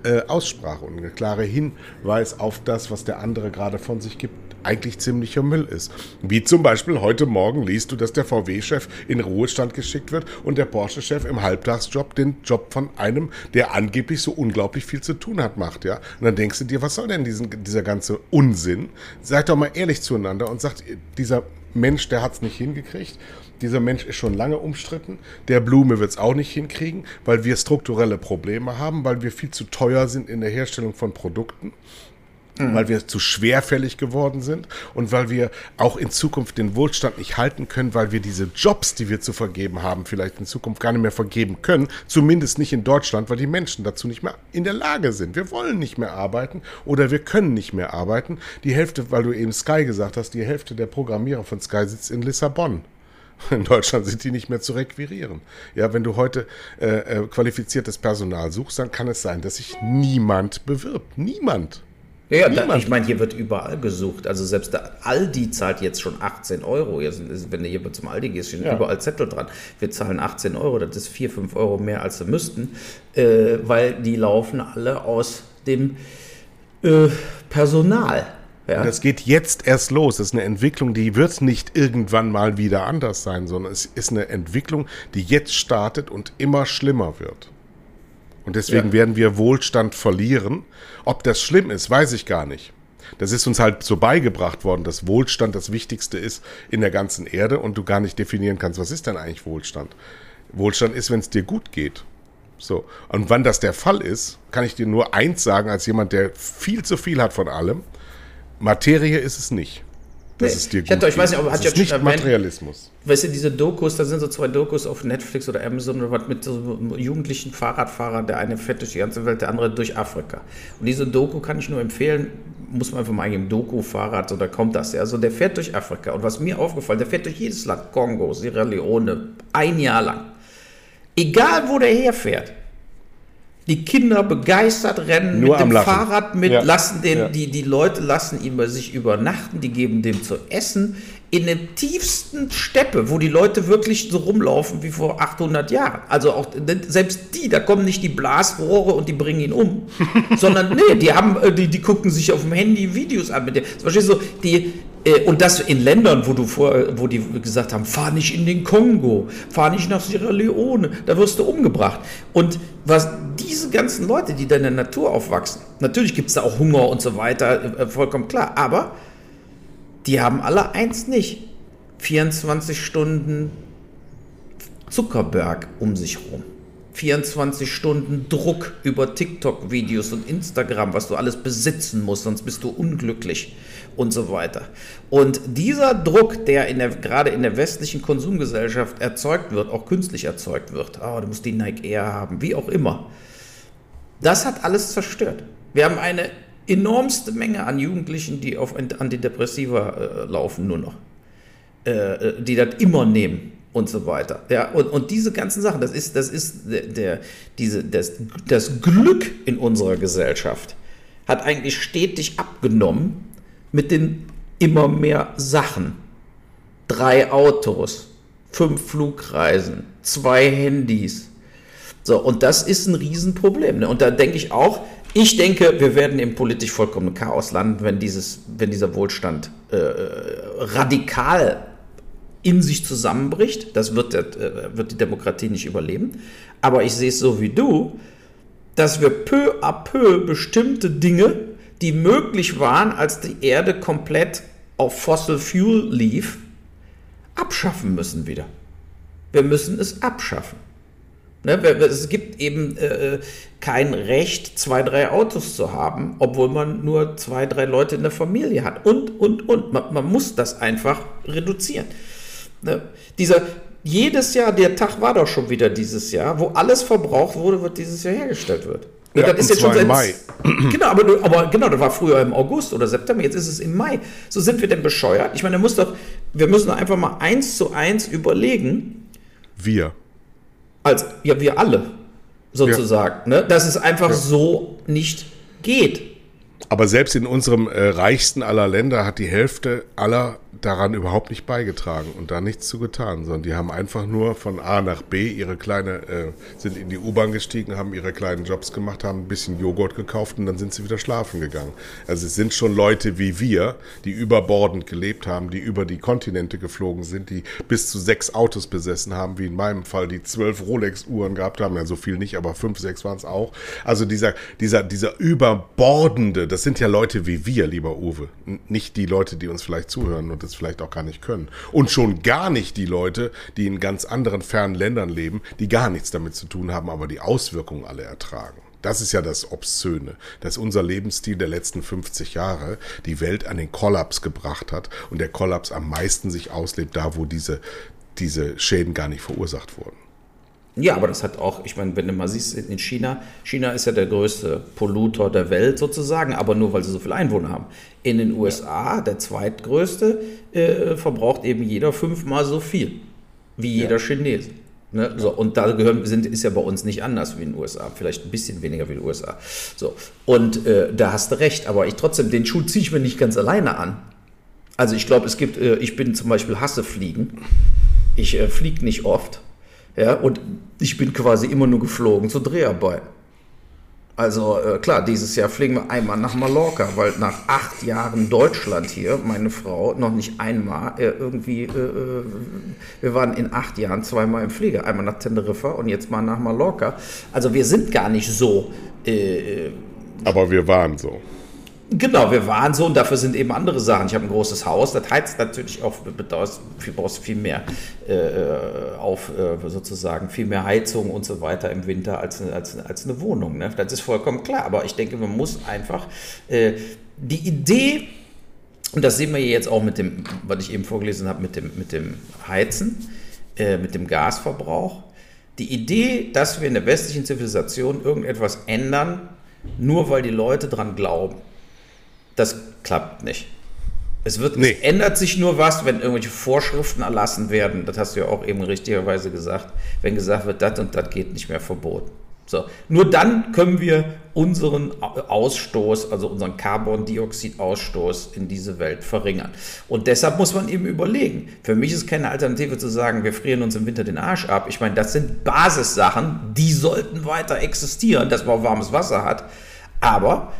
äh, Aussprache und eine klare Hinweis auf das, was der andere gerade von sich gibt, eigentlich ziemlicher Müll ist. Wie zum Beispiel heute Morgen liest du, dass der VW-Chef in Ruhestand geschickt wird und der Porsche-Chef im Halbtagsjob den Job von einem, der angeblich so unglaublich viel zu tun hat, macht, ja. Und dann denkst du dir, was soll denn diesen, dieser ganze Unsinn? Seid doch mal ehrlich zueinander und sagt, dieser Mensch, der hat es nicht hingekriegt. Dieser Mensch ist schon lange umstritten. Der Blume wird es auch nicht hinkriegen, weil wir strukturelle Probleme haben, weil wir viel zu teuer sind in der Herstellung von Produkten mhm. weil wir zu schwerfällig geworden sind und weil wir auch in Zukunft den Wohlstand nicht halten können, weil wir diese Jobs, die wir zu vergeben haben, vielleicht in Zukunft gar nicht mehr vergeben können, zumindest nicht in Deutschland, weil die Menschen dazu nicht mehr in der Lage sind. Wir wollen nicht mehr arbeiten oder wir können nicht mehr arbeiten. Die Hälfte, weil du eben Sky gesagt hast, die Hälfte der Programmierer von Sky sitzt in Lissabon *laughs* In Deutschland sind die nicht mehr zu requirieren. Ja, wenn du heute äh, äh, qualifiziertes Personal suchst, dann kann es sein, dass sich niemand bewirbt. Niemand. Ja, da, ich meine, hier wird überall gesucht. Also selbst der Aldi zahlt jetzt schon 18 Euro. wenn du hier zum Aldi gehst, stehen ja. überall Zettel dran. Wir zahlen 18 Euro, das ist 4, 5 Euro mehr, als sie müssten, äh, weil die laufen alle aus dem äh, Personal. Ja. Und das geht jetzt erst los. Das ist eine Entwicklung, die wird nicht irgendwann mal wieder anders sein, sondern es ist eine Entwicklung, die jetzt startet und immer schlimmer wird. Und deswegen ja. werden wir Wohlstand verlieren. Ob das schlimm ist, weiß ich gar nicht. Das ist uns halt so beigebracht worden, dass Wohlstand das Wichtigste ist in der ganzen Erde und du gar nicht definieren kannst, was ist denn eigentlich Wohlstand? Wohlstand ist, wenn es dir gut geht. So. Und wann das der Fall ist, kann ich dir nur eins sagen, als jemand, der viel zu viel hat von allem. Materie ist es nicht dass es dir ich hatte, ich weiß nicht, aber hat ja nicht erwähnt, Materialismus. Weißt du, diese Dokus, da sind so zwei Dokus auf Netflix oder Amazon oder was mit so jugendlichen Fahrradfahrern, der eine fährt durch die ganze Welt, der andere durch Afrika. Und diese Doku kann ich nur empfehlen, muss man einfach mal eingeben, Doku-Fahrrad, so da kommt das. Also der fährt durch Afrika. Und was mir aufgefallen, der fährt durch jedes Land, Kongo, Sierra Leone, ein Jahr lang. Egal, wo der herfährt, die Kinder begeistert rennen Nur mit dem Lachen. Fahrrad mit, ja. lassen den, ja. die, die Leute lassen ihn bei sich übernachten, die geben dem zu essen. In der tiefsten Steppe, wo die Leute wirklich so rumlaufen wie vor 800 Jahren. Also auch selbst die, da kommen nicht die Blasrohre und die bringen ihn um, *laughs* sondern nee, die haben, äh, die, die gucken sich auf dem Handy Videos an mit dem. Zum Beispiel so, die, und das in Ländern, wo du vor, wo die gesagt haben, fahr nicht in den Kongo, fahr nicht nach Sierra Leone, da wirst du umgebracht. Und was diese ganzen Leute, die da in der Natur aufwachsen, natürlich gibt es da auch Hunger und so weiter, äh, vollkommen klar, aber die haben alle eins nicht. 24 Stunden Zuckerberg um sich rum. 24 Stunden Druck über TikTok-Videos und Instagram, was du alles besitzen musst, sonst bist du unglücklich und so weiter. Und dieser Druck, der, in der gerade in der westlichen Konsumgesellschaft erzeugt wird, auch künstlich erzeugt wird, oh, du musst die Nike Air haben, wie auch immer, das hat alles zerstört. Wir haben eine enormste Menge an Jugendlichen, die auf Antidepressiva äh, laufen, nur noch, äh, äh die das immer nehmen und so weiter. Ja, und, und diese ganzen Sachen, das ist, das ist der, der, diese, das, das Glück in unserer Gesellschaft hat eigentlich stetig abgenommen mit den immer mehr Sachen. Drei Autos, fünf Flugreisen, zwei Handys. So, und das ist ein Riesenproblem. Ne? Und da denke ich auch, ich denke, wir werden im politisch vollkommenen Chaos landen, wenn, dieses, wenn dieser Wohlstand äh, radikal in sich zusammenbricht. Das wird, äh, wird die Demokratie nicht überleben. Aber ich sehe es so wie du, dass wir peu à peu bestimmte Dinge die möglich waren, als die Erde komplett auf Fossil Fuel lief, abschaffen müssen wieder. Wir müssen es abschaffen. Ne, es gibt eben äh, kein Recht, zwei, drei Autos zu haben, obwohl man nur zwei, drei Leute in der Familie hat. Und, und, und. Man, man muss das einfach reduzieren. Ne, dieser, jedes Jahr, der Tag war doch schon wieder dieses Jahr, wo alles verbraucht wurde, wird dieses Jahr hergestellt wird. Ja, das ist jetzt schon seit Mai. Genau, aber, aber genau, das war früher im August oder September, jetzt ist es im Mai. So sind wir denn bescheuert? Ich meine, muss doch, wir müssen doch einfach mal eins zu eins überlegen. Wir. Als, ja, wir alle, sozusagen, ja. ne? dass es einfach ja. so nicht geht. Aber selbst in unserem äh, reichsten aller Länder hat die Hälfte aller daran überhaupt nicht beigetragen und da nichts zu getan, sondern die haben einfach nur von A nach B ihre kleine, äh, sind in die U-Bahn gestiegen, haben ihre kleinen Jobs gemacht, haben ein bisschen Joghurt gekauft und dann sind sie wieder schlafen gegangen. Also es sind schon Leute wie wir, die überbordend gelebt haben, die über die Kontinente geflogen sind, die bis zu sechs Autos besessen haben, wie in meinem Fall, die zwölf Rolex-Uhren gehabt haben, ja so viel nicht, aber fünf, sechs waren es auch. Also dieser, dieser, dieser überbordende, das sind ja Leute wie wir, lieber Uwe, nicht die Leute, die uns vielleicht zuhören und das es vielleicht auch gar nicht können. Und schon gar nicht die Leute, die in ganz anderen fernen Ländern leben, die gar nichts damit zu tun haben, aber die Auswirkungen alle ertragen. Das ist ja das Obszöne, dass unser Lebensstil der letzten 50 Jahre die Welt an den Kollaps gebracht hat und der Kollaps am meisten sich auslebt, da wo diese, diese Schäden gar nicht verursacht wurden. Ja, aber das hat auch, ich meine, wenn du mal siehst, in China, China ist ja der größte Polluter der Welt sozusagen, aber nur weil sie so viele Einwohner haben. In den USA, der zweitgrößte, äh, verbraucht eben jeder fünfmal so viel. wie jeder Chinese. Ne? So, und da gehören, sind, ist ja bei uns nicht anders wie in den USA, vielleicht ein bisschen weniger wie in den USA. So, und äh, da hast du recht, aber ich trotzdem, den Schuh ziehe ich mir nicht ganz alleine an. Also ich glaube, es gibt, äh, ich bin zum Beispiel hasse Fliegen. Ich äh, fliege nicht oft. Ja, und ich bin quasi immer nur geflogen zur Dreharbeiten. Also äh, klar, dieses Jahr fliegen wir einmal nach Mallorca, weil nach acht Jahren Deutschland hier, meine Frau, noch nicht einmal äh, irgendwie, äh, äh wir waren in acht Jahren zweimal im Flieger, einmal nach Teneriffa und jetzt mal nach Mallorca. Also wir sind gar nicht so. Äh, Aber wir waren so. Genau, wir waren so und dafür sind eben andere Sachen. Ich habe ein großes Haus, das heizt natürlich auch, bedauert, viel, brauchst viel mehr äh, auf äh, sozusagen, viel mehr Heizung und so weiter im Winter als, als, als eine Wohnung. Ne? Das ist vollkommen klar, aber ich denke, man muss einfach äh, die Idee, und das sehen wir jetzt auch mit dem, was ich eben vorgelesen habe, mit dem, mit dem Heizen, äh, mit dem Gasverbrauch. Die Idee, dass wir in der westlichen Zivilisation irgendetwas ändern, nur weil die Leute dran glauben das klappt nicht. Es, wird, nee. es ändert sich nur was, wenn irgendwelche Vorschriften erlassen werden. Das hast du ja auch eben richtigerweise gesagt. Wenn gesagt wird, das und das geht nicht mehr verboten. So. Nur dann können wir unseren Ausstoß, also unseren Carbondioxidausstoß in diese Welt verringern. Und deshalb muss man eben überlegen. Für mich ist keine Alternative zu sagen, wir frieren uns im Winter den Arsch ab. Ich meine, das sind Basissachen, die sollten weiter existieren, dass man warmes Wasser hat. Aber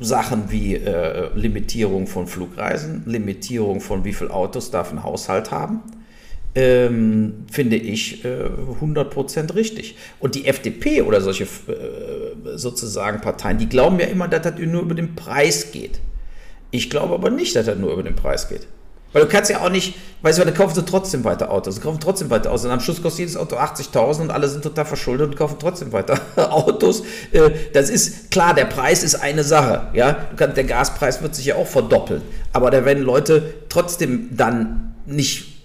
Sachen wie äh, Limitierung von Flugreisen, Limitierung von wie viele Autos darf ein Haushalt haben, ähm, finde ich äh, 100% richtig. Und die FDP oder solche äh, sozusagen Parteien, die glauben ja immer, dass das nur über den Preis geht. Ich glaube aber nicht, dass das nur über den Preis geht. Weil du kannst ja auch nicht, weißt du, dann kaufen sie trotzdem weiter Autos, sie kaufen trotzdem weiter Autos und am Schluss kostet jedes Auto 80.000 und alle sind total verschuldet und kaufen trotzdem weiter *laughs* Autos. Äh, das ist klar, der Preis ist eine Sache, ja. Der Gaspreis wird sich ja auch verdoppeln, aber da werden Leute trotzdem dann nicht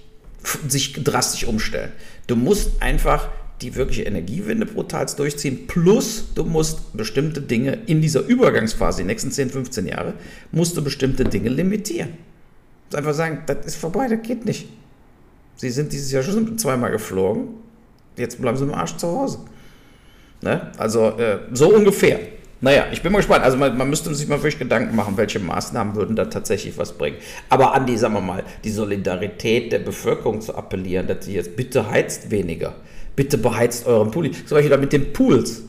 sich drastisch umstellen. Du musst einfach die wirkliche Energiewende brutal durchziehen, plus du musst bestimmte Dinge in dieser Übergangsphase, die nächsten 10, 15 Jahre, musst du bestimmte Dinge limitieren einfach sagen, das ist vorbei, das geht nicht. Sie sind dieses Jahr schon zweimal geflogen, jetzt bleiben sie im Arsch zu Hause. Ne? Also äh, so ungefähr. Naja, ich bin mal gespannt. Also man, man, müsste sich mal wirklich Gedanken machen, welche Maßnahmen würden da tatsächlich was bringen. Aber an die, sagen wir mal, die Solidarität der Bevölkerung zu appellieren, dass sie jetzt bitte heizt weniger. Bitte beheizt euren Pool. Zum Beispiel da mit den Pools.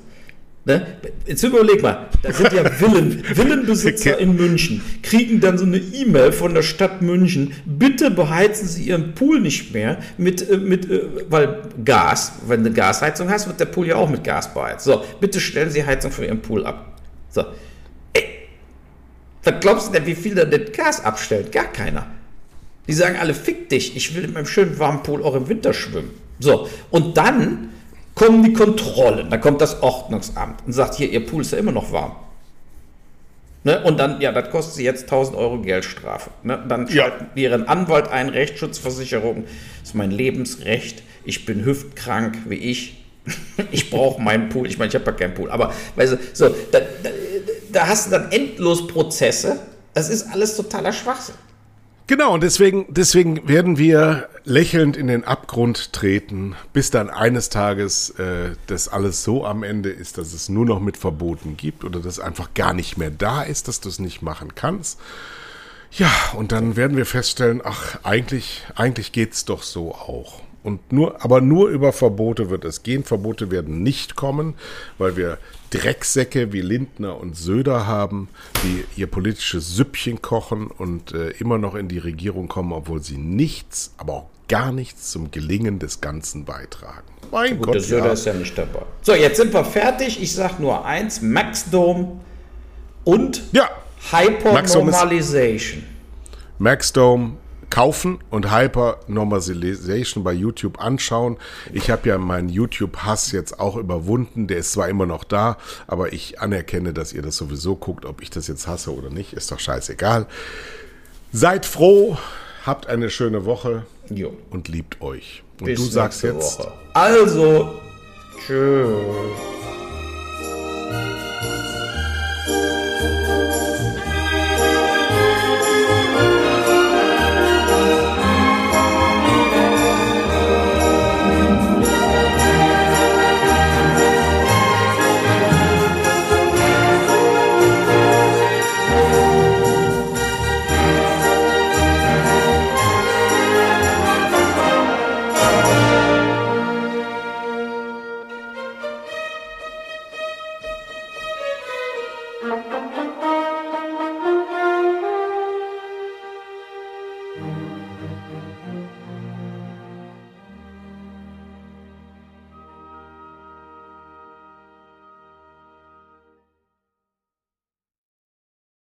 Ne? Jetzt überleg mal, da sind ja *laughs* Villen, Villenbesitzer in München, kriegen dann so eine E-Mail von der Stadt München, bitte beheizen Sie Ihren Pool nicht mehr mit, äh, mit äh, weil Gas, wenn du eine Gasheizung hast, wird der Pool ja auch mit Gas beheizt. So, bitte stellen Sie Heizung für Ihren Pool ab. So, ey, was glaubst du denn, wie viel da das Gas abstellt? Gar keiner. Die sagen alle, fick dich, ich will in meinem schönen warmen Pool auch im Winter schwimmen. So, und dann kommen die Kontrollen, dann kommt das Ordnungsamt und sagt, hier, Ihr Pool ist ja immer noch warm. Ne? Und dann, ja, das kostet Sie jetzt 1000 Euro Geldstrafe. Ne? Dann ja. schalten die Ihren Anwalt ein, Rechtsschutzversicherung, das ist mein Lebensrecht, ich bin hüftkrank wie ich, *laughs* ich brauche meinen Pool, ich meine, ich habe ja keinen Pool, aber weißt du, so, da, da, da hast du dann endlos Prozesse, das ist alles totaler Schwachsinn. Genau, und deswegen, deswegen werden wir lächelnd in den Abgrund treten, bis dann eines Tages äh, das alles so am Ende ist, dass es nur noch mit Verboten gibt oder dass einfach gar nicht mehr da ist, dass du es nicht machen kannst. Ja, und dann werden wir feststellen, ach, eigentlich, eigentlich geht's doch so auch. Und nur, aber nur über Verbote wird es gehen. Verbote werden nicht kommen, weil wir Drecksäcke wie Lindner und Söder haben, die ihr politisches Süppchen kochen und äh, immer noch in die Regierung kommen, obwohl sie nichts, aber auch gar nichts zum Gelingen des Ganzen beitragen. Mein Gut, Gott, der Söder ja. ist ja nicht dabei. So, jetzt sind wir fertig. Ich sage nur eins: Maxdome und ja. Hypernormalization. Maxdome kaufen und Hyper Normalization bei YouTube anschauen. Ich habe ja meinen YouTube-Hass jetzt auch überwunden. Der ist zwar immer noch da, aber ich anerkenne, dass ihr das sowieso guckt. Ob ich das jetzt hasse oder nicht, ist doch scheißegal. Seid froh, habt eine schöne Woche jo. und liebt euch. Und Bis du sagst jetzt. Woche. Also, tschüss.